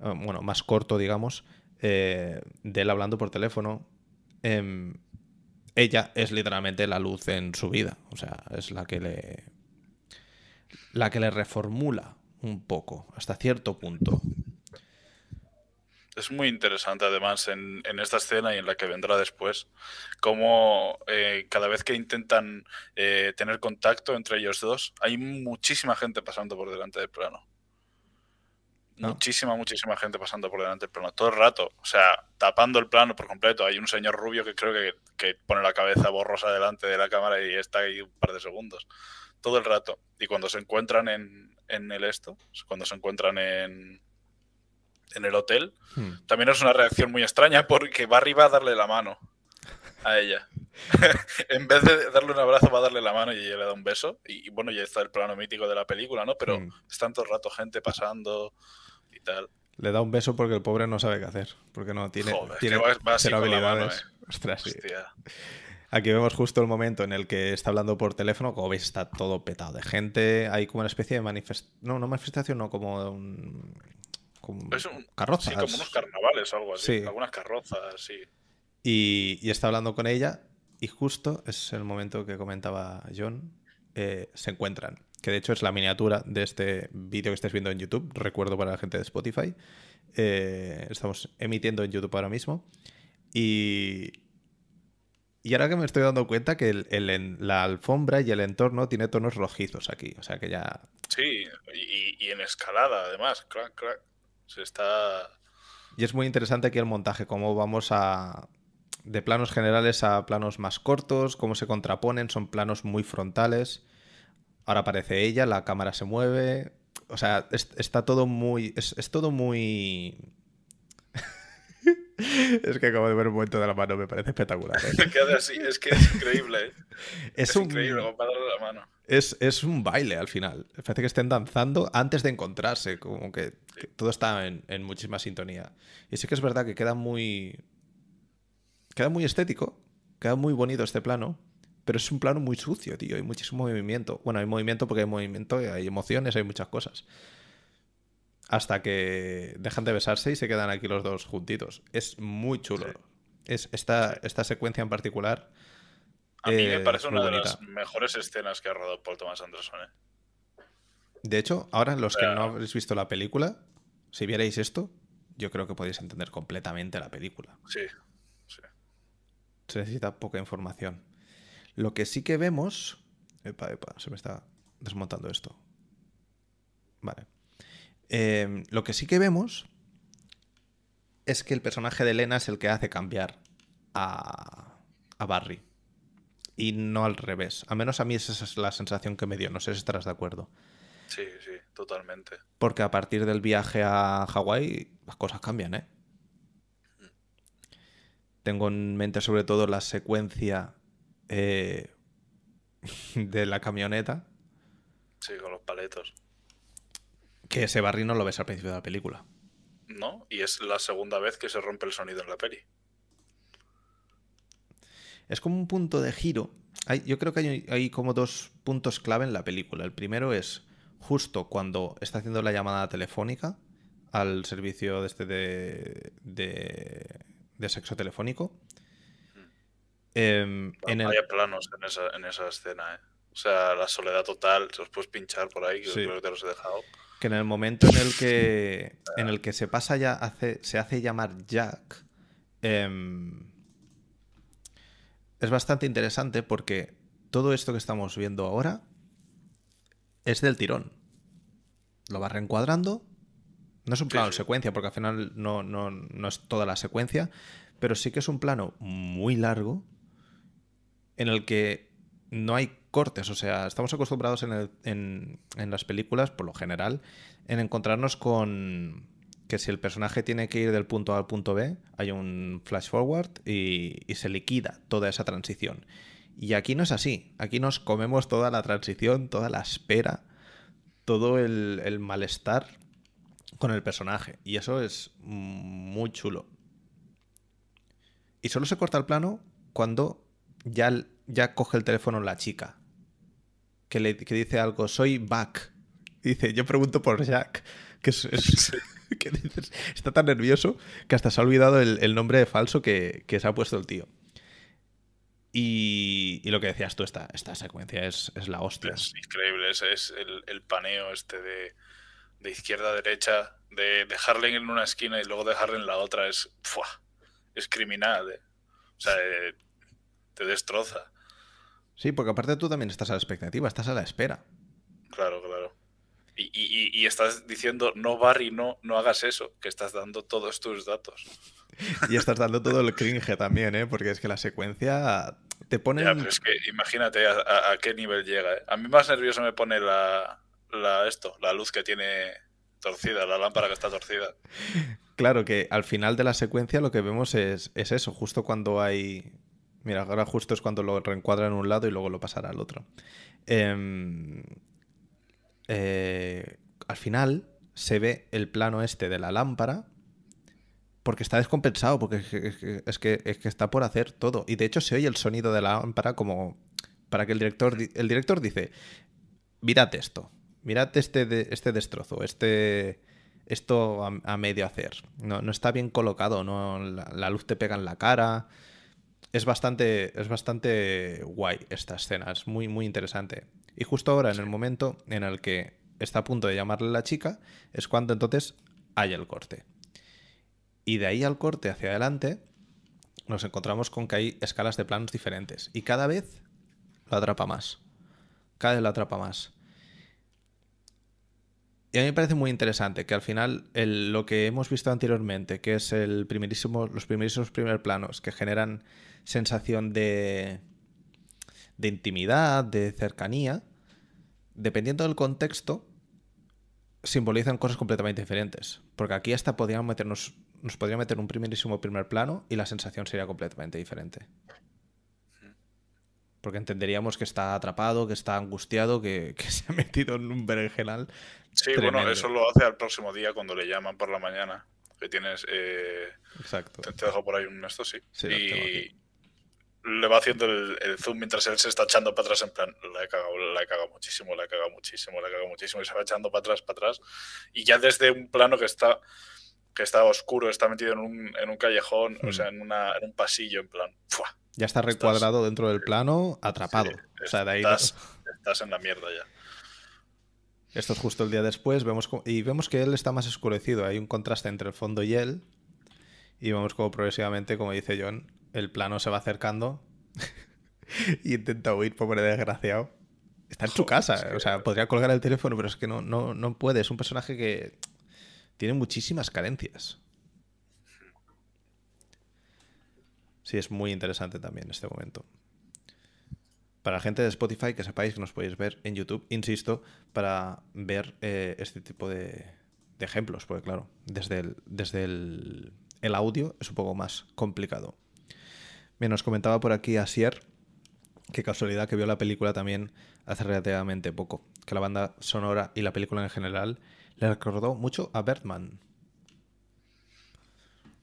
S1: eh, bueno, más corto, digamos, eh, de él hablando por teléfono. Em, ella es literalmente la luz en su vida, o sea, es la que le la que le reformula un poco, hasta cierto punto.
S2: Es muy interesante además en, esta escena y en la que vendrá después, cómo eh, cada vez que intentan eh, tener contacto entre ellos dos, hay muchísima gente pasando por delante del plano. Muchísima, muchísima gente pasando por delante del plano. Todo el rato. O sea, tapando el plano por completo. Hay un señor rubio que creo que, que pone la cabeza borrosa delante de la cámara y está ahí un par de segundos todo el rato. Y cuando se encuentran en, en el esto, cuando se encuentran en, en el hotel, hmm. también es una reacción muy extraña porque va arriba a darle la mano a ella. en vez de darle un abrazo, va a darle la mano y ella le da un beso. Y, bueno, ya está el plano mítico de la película, ¿no? Pero hmm. están todo el rato gente pasando y tal.
S1: Le da un beso porque el pobre no sabe qué hacer. Porque no tiene, tiene habilidades.
S2: ¿eh? Ostras, sí.
S1: Aquí vemos justo el momento en el que está hablando por teléfono. Como veis, está todo petado de gente. Hay como una especie de manifestación. No, no manifestación, no, como un.
S2: Como carrozas. Sí, como unos carnavales o algo así. Algunas carrozas, sí.
S1: Y, y, está hablando con ella. Y justo es el momento que comentaba John. Eh, se encuentran. Que de hecho es la miniatura de este vídeo que estáis viendo en YouTube. Recuerdo para la gente de Spotify. Eh, estamos emitiendo en YouTube ahora mismo. Y, y ahora que me estoy dando cuenta que el, la alfombra y el entorno tiene tonos rojizos aquí. O sea que ya.
S2: Sí, y, en escalada además. Se está.
S1: Y es muy interesante aquí el montaje, cómo vamos a. de planos generales a planos más cortos, cómo se contraponen, son planos muy frontales. Ahora aparece ella, la cámara se mueve. O sea, está todo muy. es todo muy es que acabo de ver un momento de la mano, me parece espectacular.
S2: ¿eh? así, es que es increíble. ¿eh? Es, increíble, para darle la mano.
S1: Es, es, un baile al final. Parece que estén danzando antes de encontrarse, como que, todo está en, en, muchísima sintonía. Y sí que es verdad que queda muy. Queda muy estético, queda muy bonito este plano, pero es un plano muy sucio, tío. Hay muchísimo movimiento. Bueno, hay movimiento porque hay movimiento, hay emociones, hay muchas cosas hasta que dejan de besarse y se quedan aquí los dos juntitos. Es muy chulo. Es esta, esta secuencia en particular.
S2: A mí me parece una de las mejores escenas que ha rodado Paul Thomas Anderson. ¿eh?
S1: De hecho, ahora los que no habéis visto la película, si vierais esto, yo creo que podéis entender completamente la película.
S2: Sí, sí.
S1: se necesita poca información. Lo que sí que vemos... Epa, epa, se me está desmontando esto. Vale. Em, lo que sí que vemos es que el personaje de Elena es el que hace cambiar a, a Barry. Y no al revés. Al menos a mí esa es la sensación que me dio. No sé si estarás de acuerdo.
S2: Sí, sí, totalmente.
S1: Porque a partir del viaje a Hawái las cosas cambian, ¿eh? Tengo en mente sobre todo la secuencia eh, de la camioneta.
S2: Sí, con los paletos.
S1: Que ese Barry no lo ves al principio de la película.
S2: No, y es la segunda vez que se rompe el sonido en la peli.
S1: Es como un punto de giro. Hay, yo creo que hay, hay, como dos puntos clave en la película. El primero es justo cuando está haciendo la llamada telefónica al servicio de este de, de, de sexo telefónico.
S2: Eh, en el... planos en esa, en esa escena, ¿eh? O sea, la soledad total, se los puedes pinchar por ahí, que sí. creo que te los he dejado.
S1: Que en el momento en el que, en el que se pasa ya, hace, se hace llamar Jack, eh, es bastante interesante porque todo esto que estamos viendo ahora es del tirón. Lo va reencuadrando. No es un plano sí, sí. en secuencia, porque al final no, no, no, es toda la secuencia, pero sí que es un plano muy largo en el que no hay cortes. O sea, estamos acostumbrados en, las películas, por lo general, en encontrarnos con que si el personaje tiene que ir del punto A al punto B, hay un flash forward y, se liquida toda esa transición. Y aquí no es así. Aquí nos comemos toda la transición, toda la espera, todo el, malestar con el personaje. Y eso es muy chulo. Y solo se corta el plano cuando ya coge el teléfono la chica. Que, le, que dice algo, soy back. Dice, yo pregunto por Jack. Que es, es que dices, está tan nervioso que hasta se ha olvidado el, el nombre falso que, que, se ha puesto el tío. Y, y, lo que decías tú, esta, esta secuencia es, es la hostia.
S2: Es increíble, es, es el, el, paneo este de, de, izquierda a derecha, de dejarle en una esquina y luego dejarle en la otra, es, ¡fua! es criminal. ¿eh? O sea, eh, te destroza.
S1: Sí, porque aparte tú también estás a la expectativa, estás a la espera.
S2: Claro, claro. Y, y, y, estás diciendo, no, Barry, no, no hagas eso, que estás dando todos tus datos.
S1: Y estás dando todo el cringe también, ¿eh? Porque es que la secuencia te pone...
S2: Ya, pero es que imagínate a, a, a, qué nivel llega. ¿eh? A mí más nervioso me pone la, la, esto, la luz que tiene torcida, la lámpara que está torcida.
S1: Claro que al final de la secuencia lo que vemos es, es eso, justo cuando hay... Mira, ahora justo es cuando lo reencuadra en un lado y luego lo pasará al otro. Eh, eh, al final se ve el plano este de la lámpara porque está descompensado, porque es que, es que, es que está por hacer todo. Y de hecho se oye el sonido de la lámpara como para que el director, el director dice, mirad esto, mirad este, este destrozo, este, esto a, medio hacer. No, no está bien colocado, no, la, luz te pega en la cara. Es bastante, es bastante guay esta escena, es muy, muy interesante. Y justo ahora, en el momento en el que está a punto de llamarle la chica, es cuando entonces hay el corte. Y de ahí al corte hacia adelante, nos encontramos con que hay escalas de planos diferentes. Y cada vez lo atrapa más. Cada vez lo atrapa más. Y a mí me parece muy interesante que al final lo que hemos visto anteriormente, que es los primerísimos primer planos que generan sensación de, de intimidad, de cercanía, dependiendo del contexto, simbolizan cosas completamente diferentes. Porque aquí hasta podríamos meternos, nos podría meter un primerísimo primer plano y la sensación sería completamente diferente. Porque entenderíamos que está atrapado, que está angustiado, que, que se ha metido en un berenjenal.
S2: Sí, tremendo. bueno, eso lo hace al próximo día cuando le llaman por la mañana. Que tienes. Eh...
S1: Exacto.
S2: Te, te, dejo por ahí un esto, sí.
S1: sí
S2: y le va haciendo el, el, zoom mientras él se está echando para atrás en plan, la he cagado, la he cagado muchísimo, la he cagado muchísimo, la he cagado muchísimo y se va echando para atrás, para atrás y ya desde un plano que está que está oscuro, está metido en un, en un callejón, mm. o sea, en, una, en un pasillo, en plan, ¡fua!
S1: Ya está recuadrado estás, dentro del plano, atrapado. Sí, o sea, de ahí
S2: estás, no... estás en la mierda ya.
S1: Esto es justo el día después, vemos y vemos que él está más oscurecido, hay un contraste entre el fondo y él, y vemos como progresivamente, como dice John, el plano se va acercando y intenta huir, pobre desgraciado. Está en su casa, o sea, podría colgar el teléfono, pero es que no, no, no puede. Es un personaje que tiene muchísimas carencias. Sí, es muy interesante también este momento. Para la gente de Spotify, que sepáis que nos podéis ver en YouTube, insisto, para ver eh, este tipo de, ejemplos, porque claro, desde el, desde el, audio es un poco más complicado. Bien, nos comentaba por aquí Asier, qué casualidad que vio la película también hace relativamente poco, que la banda sonora y la película en general le recordó mucho a Bertman.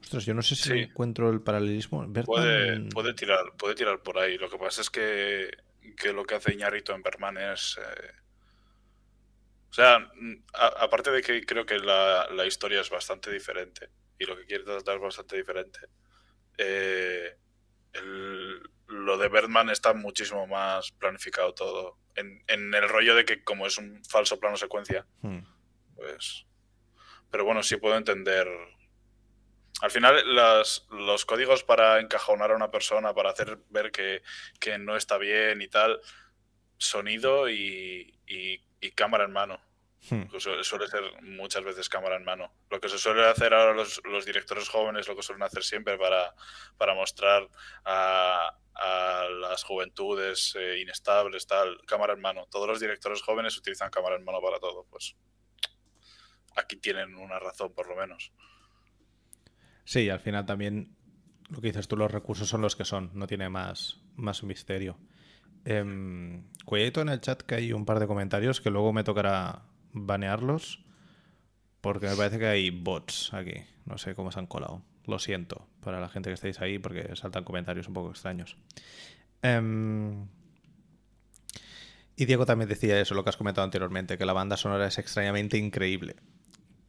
S1: Ostras, yo no sé si encuentro el paralelismo.
S2: Puede, tirar, puede tirar por ahí. Lo que pasa es que, lo que hace Iñarrito en Bertman es... Eh, o sea, aparte de que creo que la, historia es bastante diferente y lo que quiere tratar es bastante diferente, eh, lo de Bertman está muchísimo más planificado todo. En, el rollo de que como es un falso plano secuencia, hmm. pues... Pero bueno, sí puedo entender... Al final, los códigos para encajonar a una persona, para hacer ver que, no está bien y tal, sonido y cámara en mano. Hmm. Suele ser muchas veces cámara en mano. Lo que se suele hacer ahora los, directores jóvenes, lo que suelen hacer siempre para, para mostrar a, las juventudes eh, inestables, tal, cámara en mano. Todos los directores jóvenes utilizan cámara en mano para todo. Pues aquí tienen una razón, por lo menos.
S1: Sí, al final también lo que dices tú, los recursos son los que son, no tiene más, más misterio. Eh, en el chat que hay un par de comentarios que luego me tocará banearlos porque me parece que hay bots aquí. No sé cómo se han colado. Lo siento para la gente que estáis ahí porque saltan comentarios un poco extraños. Em, y Diego también decía eso, lo que has comentado anteriormente, que la banda sonora es extrañamente increíble.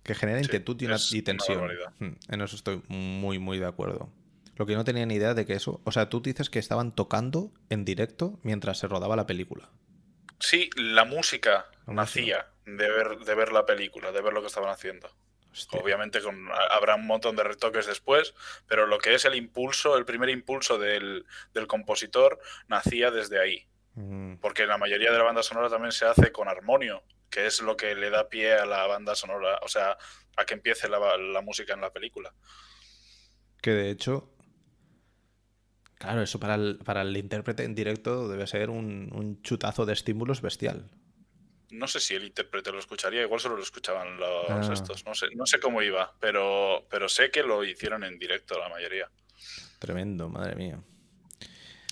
S1: Que genera inquietud y, tensión. Hmm, en eso estoy muy, muy de acuerdo. Lo que no tenía ni idea de que eso. O sea, tú dices que estaban tocando en directo mientras se rodaba la película.
S2: Sí, la música nacía de ver, de ver la película, de ver lo que estaban haciendo. Obviamente con, habrá un montón de retoques después, pero lo que es el impulso, el primer impulso del, compositor, nacía desde ahí. Porque la mayoría de la banda sonora también se hace con armonio, que es lo que le da pie a la banda sonora, o sea, a que empiece la, la música en la película.
S1: Que de hecho, Claro, eso para el, para el intérprete en directo debe ser un, chutazo de estímulos bestial.
S2: No sé si el intérprete lo escucharía, igual solo lo escuchaban los ah. estos. No sé, no sé cómo iba, pero, pero sé que lo hicieron en directo la mayoría.
S1: Tremendo, madre mía.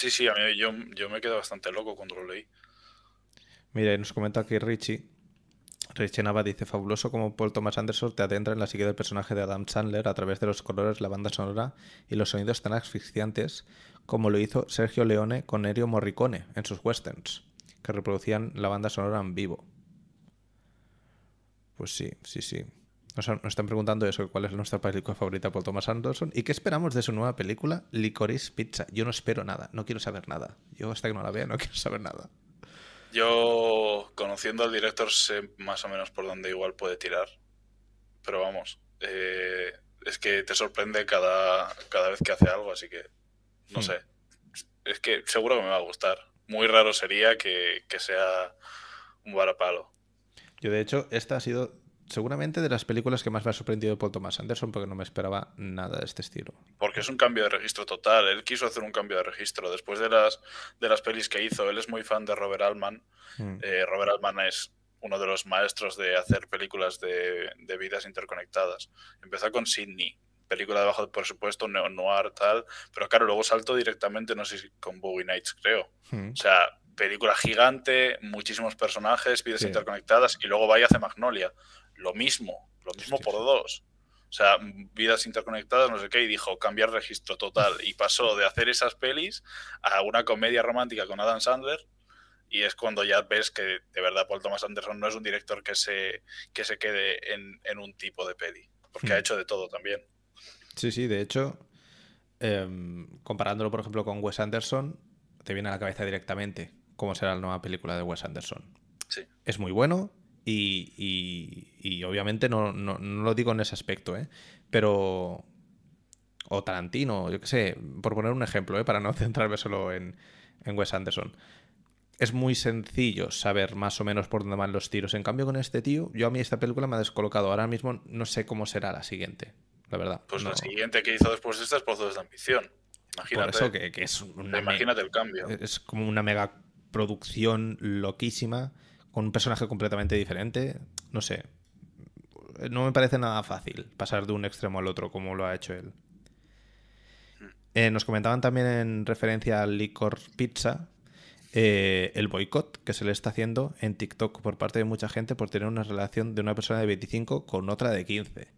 S2: Sí, sí, a mí yo, yo me quedo bastante loco cuando lo leí.
S1: Mira, nos comenta aquí Richie Richie Nava dice, fabuloso como Paul Thomas Anderson te adentra en la psique del personaje de Adam Sandler a través de los colores, la banda sonora y los sonidos tan asfixiantes como lo hizo Sergio Leone con Ennio Morricone en sus westerns, que reproducían la banda sonora en vivo. Pues sí, sí, sí. Nos, están preguntando eso, cuál es nuestra película favorita Paul Thomas Anderson y qué esperamos de su nueva película, Licorice Pizza. Yo no espero nada, no quiero saber nada. Yo hasta que no la vea no quiero saber nada.
S2: Yo, conociendo al director, sé más o menos por dónde igual puede tirar. Pero vamos, eh, es que te sorprende cada, cada vez que hace algo, así que no hmm. sé. Es que seguro que me va a gustar. Muy raro sería que, que sea un varapalo.
S1: Yo, de hecho, esta ha sido seguramente de las películas que más me ha sorprendido Paul Thomas Anderson porque no me esperaba nada de este estilo.
S2: Porque es un cambio de registro total. Él quiso hacer un cambio de registro. Después de las, de las pelis que hizo, él es muy fan de Robert Altman. Mm. Eh, Robert Altman es uno de los maestros de hacer películas de, vidas interconectadas. Empezó con Sidney, película de bajo presupuesto, neo noir, tal. Pero claro, luego saltó directamente, no sé si con Bowie Nights, creo. Mm. O sea, película gigante, muchísimos personajes, vidas interconectadas, y luego vaya a hacer Magnolia lo mismo, lo mismo por dos. O sea, vidas interconectadas, no sé qué, y dijo cambiar registro total. Y pasó de hacer esas pelis a una comedia romántica con Adam Sandler. Y es cuando ya ves que de verdad Paul Thomas Anderson no es un director que se, que se quede en, un tipo de peli. Porque ha hmm. hecho de todo también.
S1: Sí, sí, de hecho, em, comparándolo por ejemplo con Wes Anderson, te viene a la cabeza directamente cómo será la nueva película de Wes Anderson.
S2: Sí.
S1: Es muy bueno, y, obviamente no, lo digo en ese aspecto, ¿eh? pero o Tarantino, yo qué sé, por poner un ejemplo, ¿eh? para no centrarme solo en, en Wes Anderson. Es muy sencillo saber más o menos por dónde van los tiros. En cambio, con este tío, yo a mí esta película me ha descolocado. Ahora mismo no sé cómo será la siguiente, la verdad.
S2: Pues
S1: no.
S2: la siguiente que hizo después de esta es Pozos de Ambición. Imagínate,
S1: Por eso que, que es una
S2: imagínate el cambio.
S1: Es como una mega producción loquísima, con un personaje completamente diferente. No sé. No me parece nada fácil pasar de un extremo al otro como lo ha hecho él. Eh, nos comentaban también en referencia al Licor Pizza eh, el boicot que se le está haciendo en TikTok por parte de mucha gente por tener una relación de una persona de 25 con otra de 15.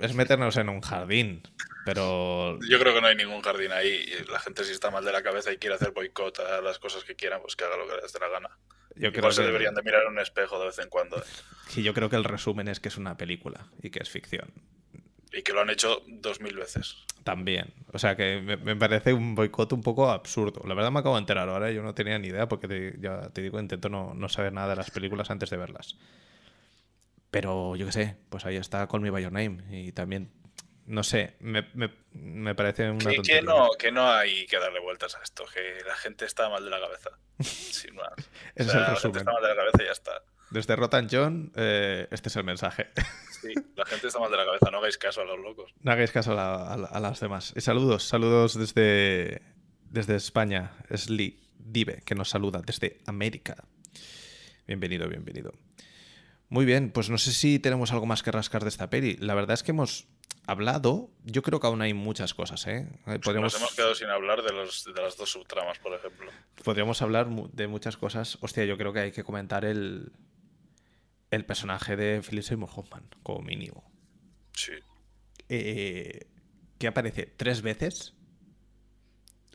S1: Es meternos en un jardín, pero
S2: Yo creo que no hay ningún jardín ahí. La gente si está mal de la cabeza y quiere hacer boicot a las cosas que quieran, pues que haga lo que les dé la gana.
S1: yo creo
S2: Igual se
S1: que-
S2: deberían de mirar un espejo de vez en cuando. ¿eh?
S1: Sí, yo creo que el resumen es que es una película y que es ficción.
S2: Y que lo han hecho dos mil veces.
S1: También. O sea que me, me parece un boicot un poco absurdo. La verdad me acabo de enterar ahora, yo no tenía ni idea porque te- ya te digo, intento no, no saber nada de las películas antes de verlas. Pero yo qué sé, pues ahí está Call Me By Your Name y también, no sé, me, me- me parece una
S2: Que, no, que no hay que darle vueltas a esto, que la gente está mal de la cabeza. Sin más. O
S1: Ese es
S2: sea,
S1: el
S2: la gente está mal de la cabeza y ya está.
S1: Desde Rotan John, eh, este es el mensaje.
S2: Sí, la gente está mal de la cabeza, no hagáis caso a los locos.
S1: No hagáis caso a, la- a la- a las demás. Y saludos, saludos desde, desde España. Es Lee Dive, que nos saluda desde América. Bienvenido, bienvenido. Muy bien, pues no sé si tenemos algo más que rascar de esta peli. La verdad es que hemos hablado, yo creo que aún hay muchas cosas, ¿eh? Eh, Podríamos,
S2: Nos hemos quedado sin hablar de, los, de las dos subtramas, por ejemplo.
S1: podríamos hablar de muchas cosas. Hostia, yo creo que hay que comentar el, el personaje de Philip Seymour Hoffman, como mínimo.
S2: Sí.
S1: Eh, que aparece tres veces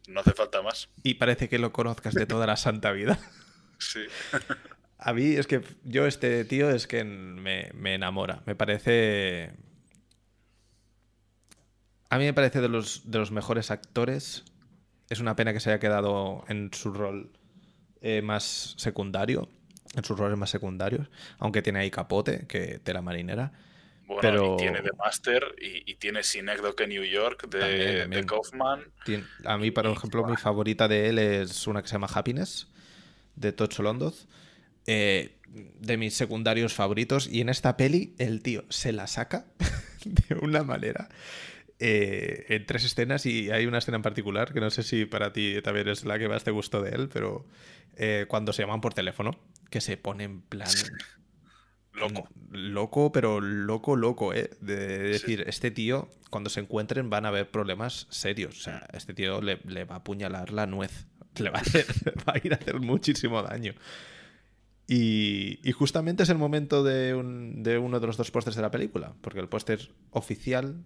S2: No hace falta más.
S1: y parece que lo conozcas de toda la santa vida.
S2: Sí.
S1: A mí es que yo este tío es que me, me enamora. Me parece... A mí me parece de los, de los mejores actores. Es una pena que se haya quedado en su rol eh, más secundario. En sus roles más secundarios. Aunque tiene ahí Capote, que tela marinera.
S2: Bueno,
S1: Pero-
S2: y tiene The Master y, y tiene Synecdoche New York de,
S1: También, también.
S2: de Kaufman.
S1: Tien- A mí, por
S2: Y-
S1: ejemplo, mi favorita de él es una que se llama Happiness, de Tocho Londoz. Eh, de mis secundarios favoritos. Y en esta peli, el tío se la saca de una manera. Eh, en tres escenas y hay una escena en particular que no sé si para ti también es la que más te gustó de él, pero eh, cuando se llaman por teléfono, que se pone en plan
S2: Loco.
S1: Loco, pero loco, loco, ¿eh? De
S2: Sí.
S1: decir, este tío, cuando se encuentren, van a haber problemas serios. O sea, este tío le, le va a apuñalar la nuez. Le va a, hacer- va a ir a hacer muchísimo daño. Y, y justamente es el momento de, un- de uno de los dos pósters de la película, porque el póster oficial...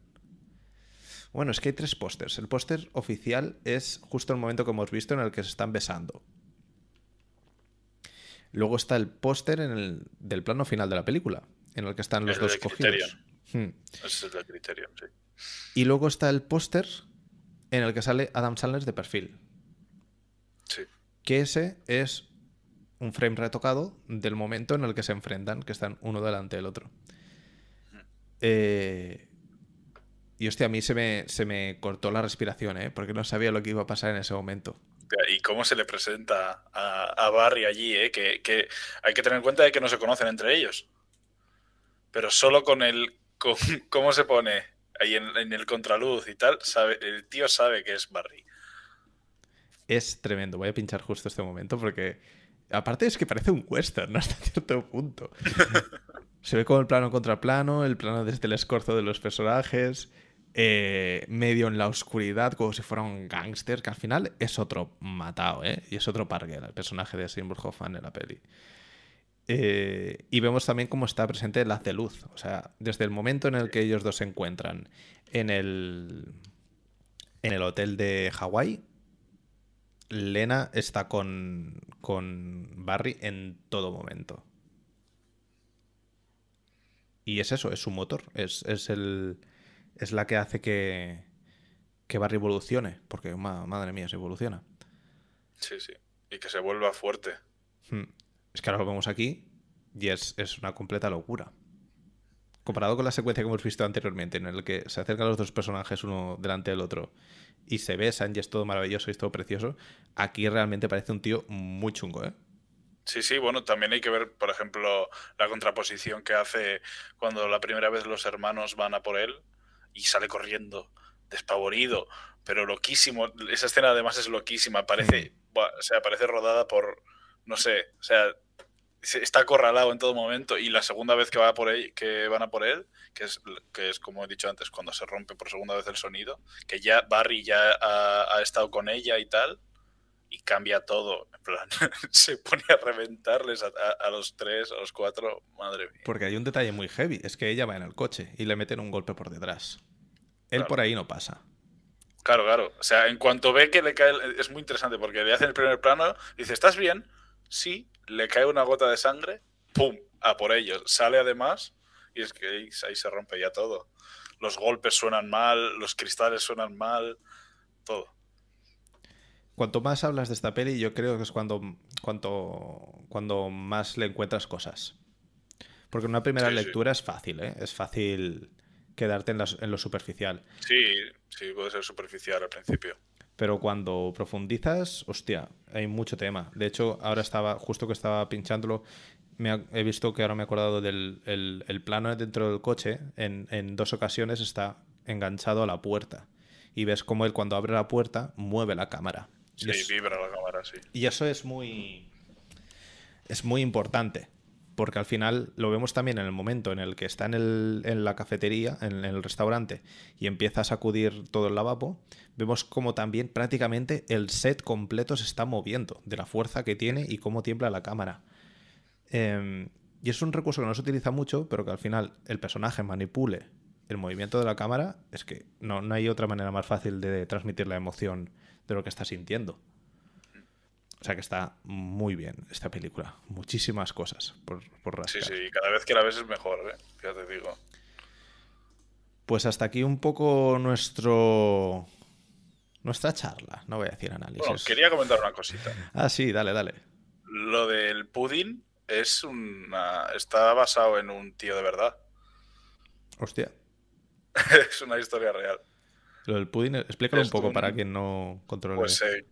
S1: Bueno, es que hay tres pósters. El póster oficial es justo el momento que hemos visto en el que se están besando. Luego está el póster del plano final de la película, en el que están los
S2: El
S1: dos
S2: de
S1: cogidos. Hmm.
S2: Ese es el del criterio, sí.
S1: Y luego está el póster en el que sale Adam Sandler de perfil.
S2: Sí.
S1: Que ese es un frame retocado del momento en el que se enfrentan, que están uno delante del otro. Eh, y hostia, a mí se me, se me cortó la respiración, ¿eh? Porque no sabía lo que iba a pasar en ese momento.
S2: Y cómo se le presenta a, a Barry allí, ¿eh? que, que hay que tener en cuenta de que no se conocen entre ellos. Pero solo con el con cómo se pone ahí en, en el contraluz y tal, sabe, el tío sabe que es Barry.
S1: Es tremendo. Voy a pinchar justo este momento porque. Aparte es que parece un western hasta cierto punto. Se ve como el plano contra plano, el plano desde el escorzo de los personajes, eh, medio en la oscuridad, como si fuera un gángster, que al final es otro matado, ¿eh? Y es otro Parker, el personaje de Seymour en la peli. Eh, y vemos también cómo está presente el haz de luz. O sea, desde el momento en el que ellos dos se encuentran en el, en el hotel de Hawái, Lena está con, con Barry en todo momento. Y es eso, es su motor, es, es, el, es la que hace que, que Barry evolucione, porque ma- madre mía, se evoluciona.
S2: Sí, sí. Y que se vuelva fuerte.
S1: Hmm. Es que ahora lo vemos aquí y es, es una completa locura. comparado con la secuencia que hemos visto anteriormente, en el que se acercan los dos personajes uno delante del otro y se besan y es todo maravilloso y es todo precioso, aquí realmente parece un tío muy chungo, ¿eh?
S2: Sí, sí, bueno, también hay que ver, por ejemplo, la contraposición que hace cuando la primera vez los hermanos van a por él y sale corriendo, despavorido, pero loquísimo. Esa escena además es loquísima, parece, mm. o sea, parece rodada por, no sé, o sea, está acorralado en todo momento y la segunda vez que, va por él, que van a por él, que es, que es como he dicho antes, cuando se rompe por segunda vez el sonido, que ya Barry ya ha, estado con ella y tal, y cambia todo. En plan, se pone a reventarles a, los tres, a los cuatro, madre mía.
S1: Porque hay un detalle muy heavy, es que ella va en el coche y le meten un golpe por detrás. Él por ahí no pasa.
S2: Claro, claro. O sea, en cuanto ve que le cae, es muy interesante porque le hacen el primer plano, dice, ¿estás bien? Sí, le cae una gota de sangre, ¡pum! A por ellos. Sale además y es que ahí, se rompe ya todo. Los golpes suenan mal, los cristales suenan mal, todo.
S1: Cuanto más hablas de esta peli, yo creo que es cuando, cuanto, cuando más le encuentras cosas. Porque en una primera lectura es fácil, ¿eh? Es fácil quedarte en, en, lo superficial.
S2: Sí, sí, puede ser superficial al principio.
S1: Pero cuando profundizas, hostia, hay mucho tema. De hecho, ahora estaba, justo que estaba pinchándolo, me he visto que ahora me he acordado del el, plano dentro del coche. En, en, dos ocasiones está enganchado a la puerta. Y ves cómo él cuando abre la puerta mueve la cámara.
S2: Sí, vibra la cámara, sí.
S1: Y eso es muy. Es muy importante porque al final lo vemos también en el momento en el que está en, el, en la cafetería, en, el restaurante, y empieza a sacudir todo el lavabo, vemos como también prácticamente el set completo se está moviendo, de la fuerza que tiene y cómo tiembla la cámara. Em, y es un recurso que no se utiliza mucho, pero que al final el personaje manipule el movimiento de la cámara, es que no, no hay otra manera más fácil de transmitir la emoción de lo que está sintiendo. O sea que está muy bien esta película. Muchísimas cosas por, por rascar.
S2: Sí, sí, cada vez que la ves es mejor, ¿eh? ya te digo.
S1: Pues hasta aquí un poco nuestro. Nuestra charla, no voy a decir análisis. Bueno,
S2: quería comentar una cosita.
S1: Ah, sí, dale, dale.
S2: Lo del pudding es una. está basado en un tío de verdad.
S1: Hostia.
S2: es una historia real.
S1: Lo del pudding, explícalo un poco para quien no controle.
S2: Pues eh,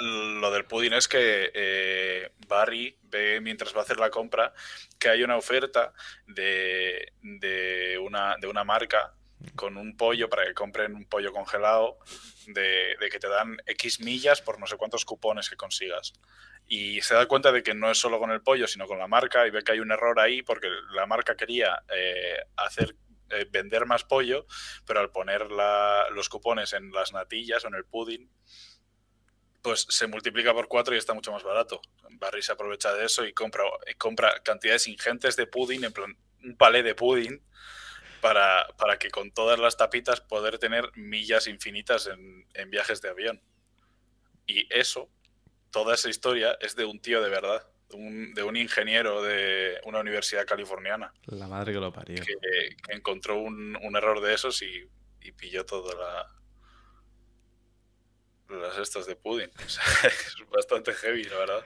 S2: lo del pudding es que eh, Barry ve mientras va a hacer la compra que hay una oferta de, de, una, de una marca con un pollo para que compren un pollo congelado de, que te dan X millas por no sé cuántos cupones que consigas. Y se da cuenta de que no es solo con el pollo, sino con la marca y ve que hay un error ahí porque la marca quería eh, hacer eh, vender más pollo, pero al poner los cupones en las natillas o en el pudding, pues se multiplica por cuatro y está mucho más barato. Barry se aprovecha de eso y compra, compra cantidades ingentes de pudding, en plan un palé de pudding, para, para, que con todas las tapitas poder tener millas infinitas en, viajes de avión. Y eso, toda esa historia es de un tío de verdad, de un, ingeniero de una universidad californiana.
S1: La madre que lo parió.
S2: Que, encontró un, error de esos y, y pilló toda la, las estas de pudding. es bastante heavy, la verdad.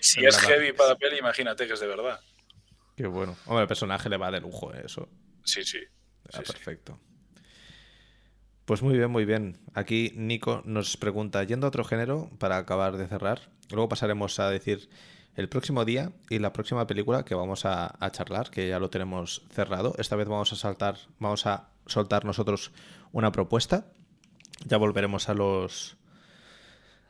S2: Si, es heavy para la peli, imagínate que es de verdad.
S1: Qué bueno. Hombre, el personaje le va de lujo, ¿eh? eso.
S2: Sí, sí.
S1: perfecto. Pues muy bien, muy bien. Aquí Nico nos pregunta, yendo a otro género, para acabar de cerrar, luego pasaremos a decir el próximo día y la próxima película que vamos a, charlar, que ya lo tenemos cerrado. Esta vez vamos a saltar, vamos a soltar nosotros una propuesta ya volveremos a los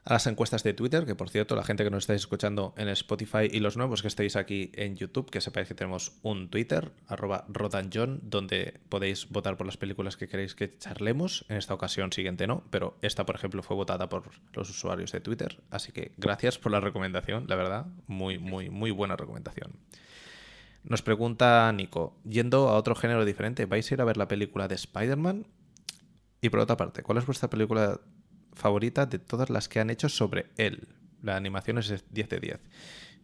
S1: a las encuestas de Twitter, que por cierto, la gente que nos estáis escuchando en Spotify y los nuevos que estáis aquí en YouTube, que sepáis que tenemos un Twitter, arroba rodanjohn, donde podéis votar por las películas que queréis que charlemos. En esta ocasión siguiente no, pero esta, por ejemplo, fue votada por los usuarios de Twitter. Así que gracias por la recomendación, la verdad. Muy, muy, muy buena recomendación. Nos pregunta Nico, yendo a otro género diferente, ¿vais a ir a ver la película de Spider-Man? Y por otra parte, ¿cuál es vuestra película favorita de todas las que han hecho sobre él? La animación es 10 de 10.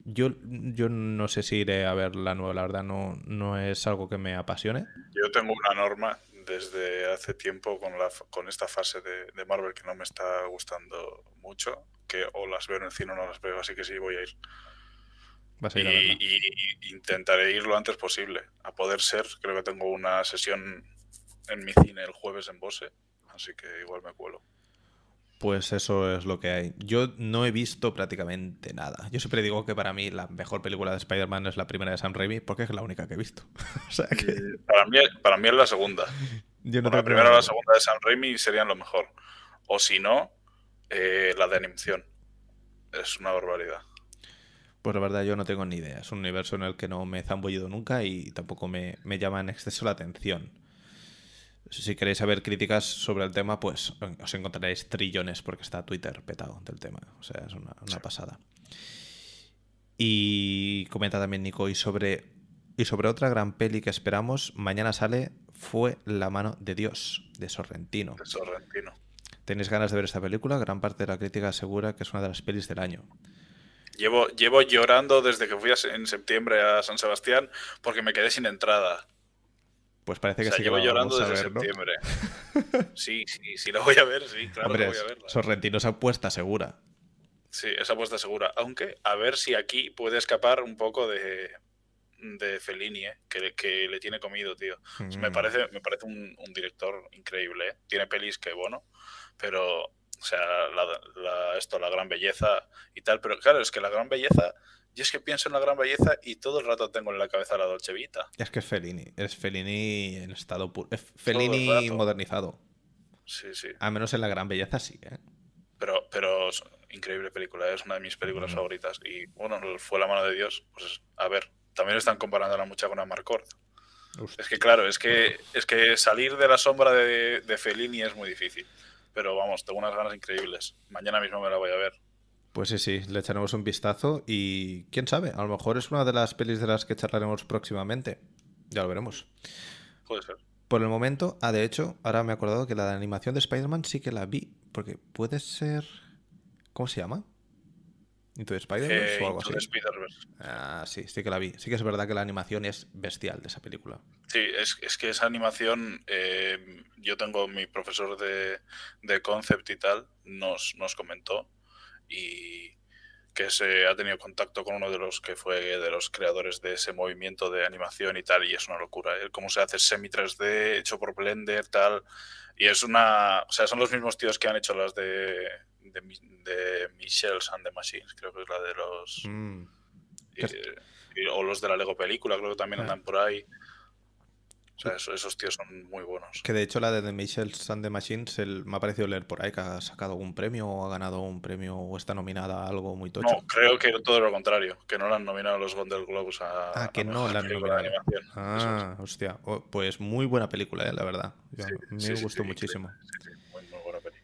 S1: Yo, yo no sé si iré a ver la nueva, la verdad, no, no es algo que me apasione.
S2: Yo tengo una norma desde hace tiempo con, la, con esta fase de, de, Marvel que no me está gustando mucho, que o las veo en el cine o no las veo, así que sí voy a ir.
S1: Vas a ir a verla.
S2: y intentaré ir lo antes posible. A poder ser, creo que tengo una sesión en mi cine el jueves en Bose, así que igual me cuelo.
S1: Pues eso es lo que hay. Yo no he visto prácticamente nada. Yo siempre digo que para mí la mejor película de Spider-Man es la primera de Sam Raimi porque es la única que he visto. o sea que
S2: Para mí, para mí es la segunda.
S1: yo no
S2: Bueno, la primera o la segunda de Sam Raimi serían lo mejor. O si no, eh, la de animación. Es una barbaridad.
S1: Pues la verdad yo no tengo ni idea. Es un universo en el que no me he zambullido nunca y tampoco me, me llama en exceso la atención. Si queréis saber críticas sobre el tema, pues os encontraréis trillones porque está Twitter petado del tema. O sea, es una, una pasada. Y comenta también Nico, y sobre, y sobre otra gran peli que esperamos, mañana sale Fue la mano de Dios, de Sorrentino.
S2: De Sorrentino.
S1: ¿Tenéis ganas de ver esta película? Gran parte de la crítica asegura que es una de las pelis del año.
S2: Llevo, llevo llorando desde que fui a en septiembre a San Sebastián porque me quedé sin entrada.
S1: Pues parece
S2: O
S1: que
S2: sea,
S1: sí que
S2: llevo llorando
S1: vamos a
S2: desde
S1: ver, ¿no?
S2: septiembre. Sí, sí, sí la voy a ver, sí, claro
S1: Hombre,
S2: que voy a verla.
S1: Sorrentino es apuesta segura.
S2: Sí, esa apuesta segura. Aunque, a ver si aquí puede escapar un poco de, de Fellini, ¿eh? que, le- que le tiene comido, tío. O Me
S1: Mm.
S2: parece, me parece un, un director increíble. ¿eh? Tiene pelis que, bueno, pero, o sea, la, la- esto, la gran belleza y tal. Pero claro, es que la gran belleza, yo es que pienso en la gran belleza y todo el rato tengo en la cabeza la Dolce Vita.
S1: Es que es Fellini. Es Fellini en estado puro. Es Fellini modernizado.
S2: Sí, sí.
S1: Al menos en la gran belleza sí, ¿eh?
S2: Pero, pero es increíble película, ¿eh? es una de mis películas
S1: Mm.
S2: favoritas. Y bueno, fue la mano de Dios. Pues a ver, también están comparándola mucho con Amarcord.
S1: Hostia.
S2: Es que claro, es que, es que salir de la sombra de, de Fellini es muy difícil. Pero vamos, tengo unas ganas increíbles. Mañana mismo me la voy a ver.
S1: Pues sí, sí, le echaremos un vistazo y quién sabe, a lo mejor es una de las pelis de las que charlaremos próximamente. Ya lo veremos.
S2: Puede ser.
S1: Por el momento, ah, de hecho, ahora me he acordado que la de animación de Spider-Man sí que la vi, porque puede ser... ¿Cómo se llama? ¿Into the Spider-Verse
S2: Eh,
S1: o algo
S2: Into the
S1: así?
S2: Spider-Verse.
S1: Ah, sí, sí que la vi. Sí que es verdad que la animación es bestial de esa película.
S2: Sí, es, es que esa animación, eh, yo tengo mi profesor de, de concept y tal, nos, nos comentó y que se ha tenido contacto con uno de los que fue de los creadores de ese movimiento de animación y tal, y es una locura, cómo se hace semi 3D, hecho por Blender, tal, y es una, o sea, son los mismos tíos que han hecho las de, de, de Michel's and the Machines, creo que es la de los...
S1: Mm.
S2: y- y- o los de la Lego película, creo que también
S1: Ah.
S2: andan por ahí. O sea, eso- esos tíos son muy buenos.
S1: Que de hecho la de The Michelle and the Machines el- me ha parecido leer por ahí que ha sacado algún premio o ha ganado un premio o está nominada a algo muy tocho.
S2: No, creo que todo lo contrario, que no le han nominado los Golden Globes a.
S1: Ah, que
S2: a
S1: no la han
S2: película de
S1: nominado. Ah, hostia. Oh, pues muy buena película, eh, la verdad. Yo-
S2: Sí,
S1: me
S2: sí,
S1: gustó
S2: sí,
S1: muchísimo.
S2: muy, muy buena peli.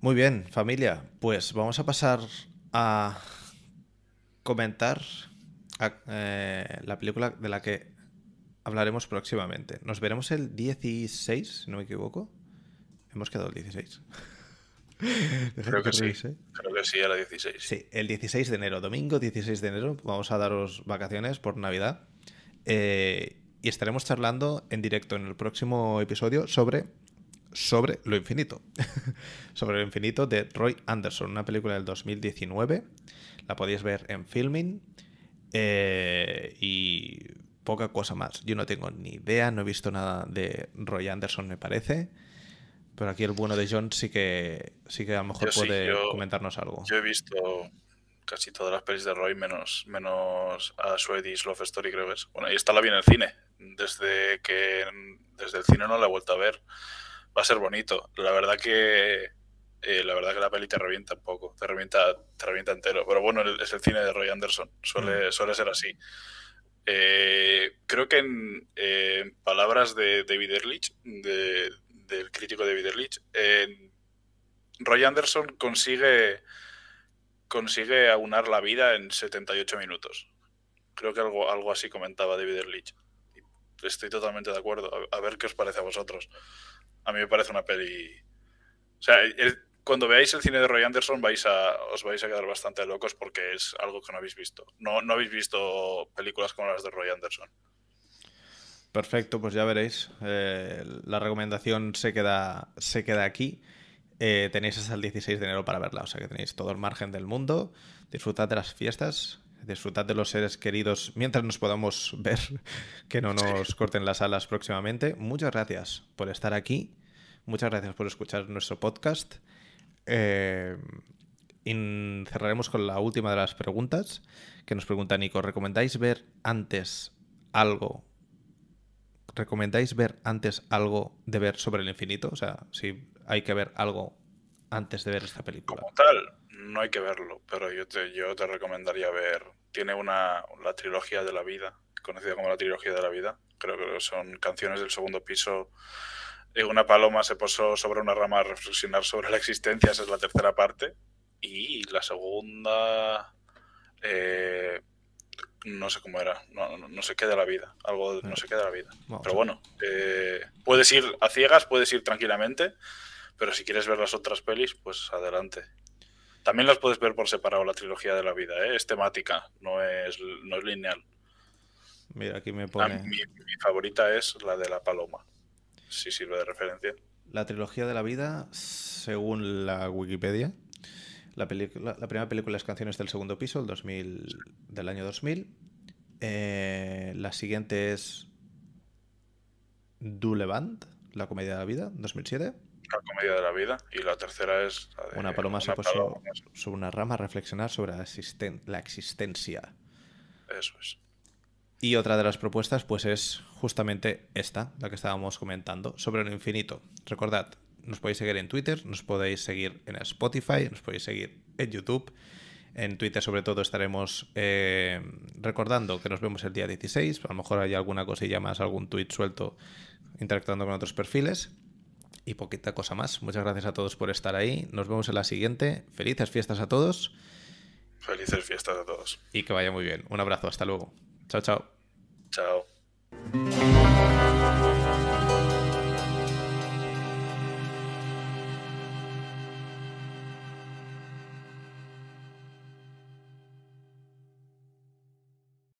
S1: Muy bien, familia. Pues vamos a pasar a comentar a- eh, la película de la que hablaremos próximamente. Nos veremos el 16, si no me equivoco. Hemos quedado el 16. Dejad
S2: Creo que sí. Creo que sí, era 16.
S1: Sí, el 16 de enero, domingo 16 de enero, vamos a daros vacaciones por Navidad. Eh, y estaremos charlando en directo en el próximo episodio sobre, sobre lo infinito. sobre lo infinito de Roy Anderson, una película del 2019. La podéis ver en Filming. Eh, y poca cosa más. Yo no tengo ni idea, no he visto nada de Roy Anderson, me parece. Pero aquí el bueno de John sí que sí que a lo mejor
S2: Yo sí,
S1: puede
S2: yo-
S1: comentarnos algo.
S2: Yo he visto casi todas las pelis de Roy, menos, menos a Swedish Love Story, creo que es. Bueno, y esta la vi en el cine. Desde que desde el cine no la he vuelto a ver. Va a ser bonito. La verdad que eh, la verdad que la peli te revienta un poco, te revienta, te revienta entero. Pero bueno, es el cine de Roy Anderson, suele, suele ser así. Eh, creo que en eh, palabras de David Ehrlich, de- del crítico David Ehrlich, en Roy Anderson consigue, consigue aunar la vida en 78 minutos. Creo que algo, algo así comentaba David Ehrlich. Estoy totalmente de acuerdo. A, ver qué os parece a vosotros. A mí me parece una peli... O sea, cuando veáis el cine de Roy Anderson vais a, os vais a quedar bastante locos porque es algo que no habéis visto. No, no habéis visto películas como las de Roy Anderson.
S1: Perfecto, pues ya veréis. Eh, la recomendación se queda, se queda aquí. Eh, tenéis hasta el 16 de enero para verla, o sea que tenéis todo el margen del mundo. Disfrutad de las fiestas, Disfrutad de los seres queridos mientras nos podamos ver, que no nos corten las alas próximamente. Muchas gracias por estar aquí. Muchas gracias por escuchar nuestro podcast. Eh, cerraremos con la última de las preguntas que nos pregunta Nico. ¿Recomendáis ver antes algo? ¿Recomendáis ver antes algo de ver sobre el infinito? O sea, si hay que ver algo antes de ver esta película.
S2: Como tal, no hay que verlo, pero yo te, yo te recomendaría ver. Tiene una la trilogía de la vida, conocida como la trilogía de la vida. Creo que son canciones del segundo piso. Una paloma se posó sobre una rama a reflexionar sobre la existencia, esa es la tercera parte. Y la segunda, eh, no sé cómo era, no, no, sé qué de la vida, algo no sé qué de la vida. pero bueno, eh, puedes ir a ciegas, puedes ir tranquilamente, pero si quieres ver las otras pelis, pues adelante. También las puedes ver por separado, la trilogía de la vida, ¿eh? es temática, no es, no es lineal.
S1: Mira, aquí me pone.
S2: mi, favorita es la de la paloma, si sirve de referencia.
S1: La trilogía de la vida, según la Wikipedia, la, primera película es Canciones del Segundo Piso, el 2000, del año 2000. Eh, la siguiente es Du Levant, La Comedia de la Vida, 2007.
S2: La Comedia de la Vida. Y la tercera es...
S1: una paloma se puso sobre una rama a reflexionar sobre la, la existencia.
S2: Eso es.
S1: Y otra de las propuestas, pues es justamente esta, la que estábamos comentando, sobre lo infinito. Recordad, nos podéis seguir en Twitter, nos podéis seguir en Spotify, nos podéis seguir en YouTube. En Twitter sobre todo estaremos eh, recordando que nos vemos el día 16. A lo mejor hay alguna cosilla más, algún tweet suelto interactuando con otros perfiles. Y poquita cosa más. Muchas gracias a todos por estar ahí. Nos vemos en la siguiente. Felices fiestas a todos.
S2: Felices fiestas a todos.
S1: Y que vaya muy bien. Un abrazo. Hasta luego. Chao, chao.
S2: Chao. Música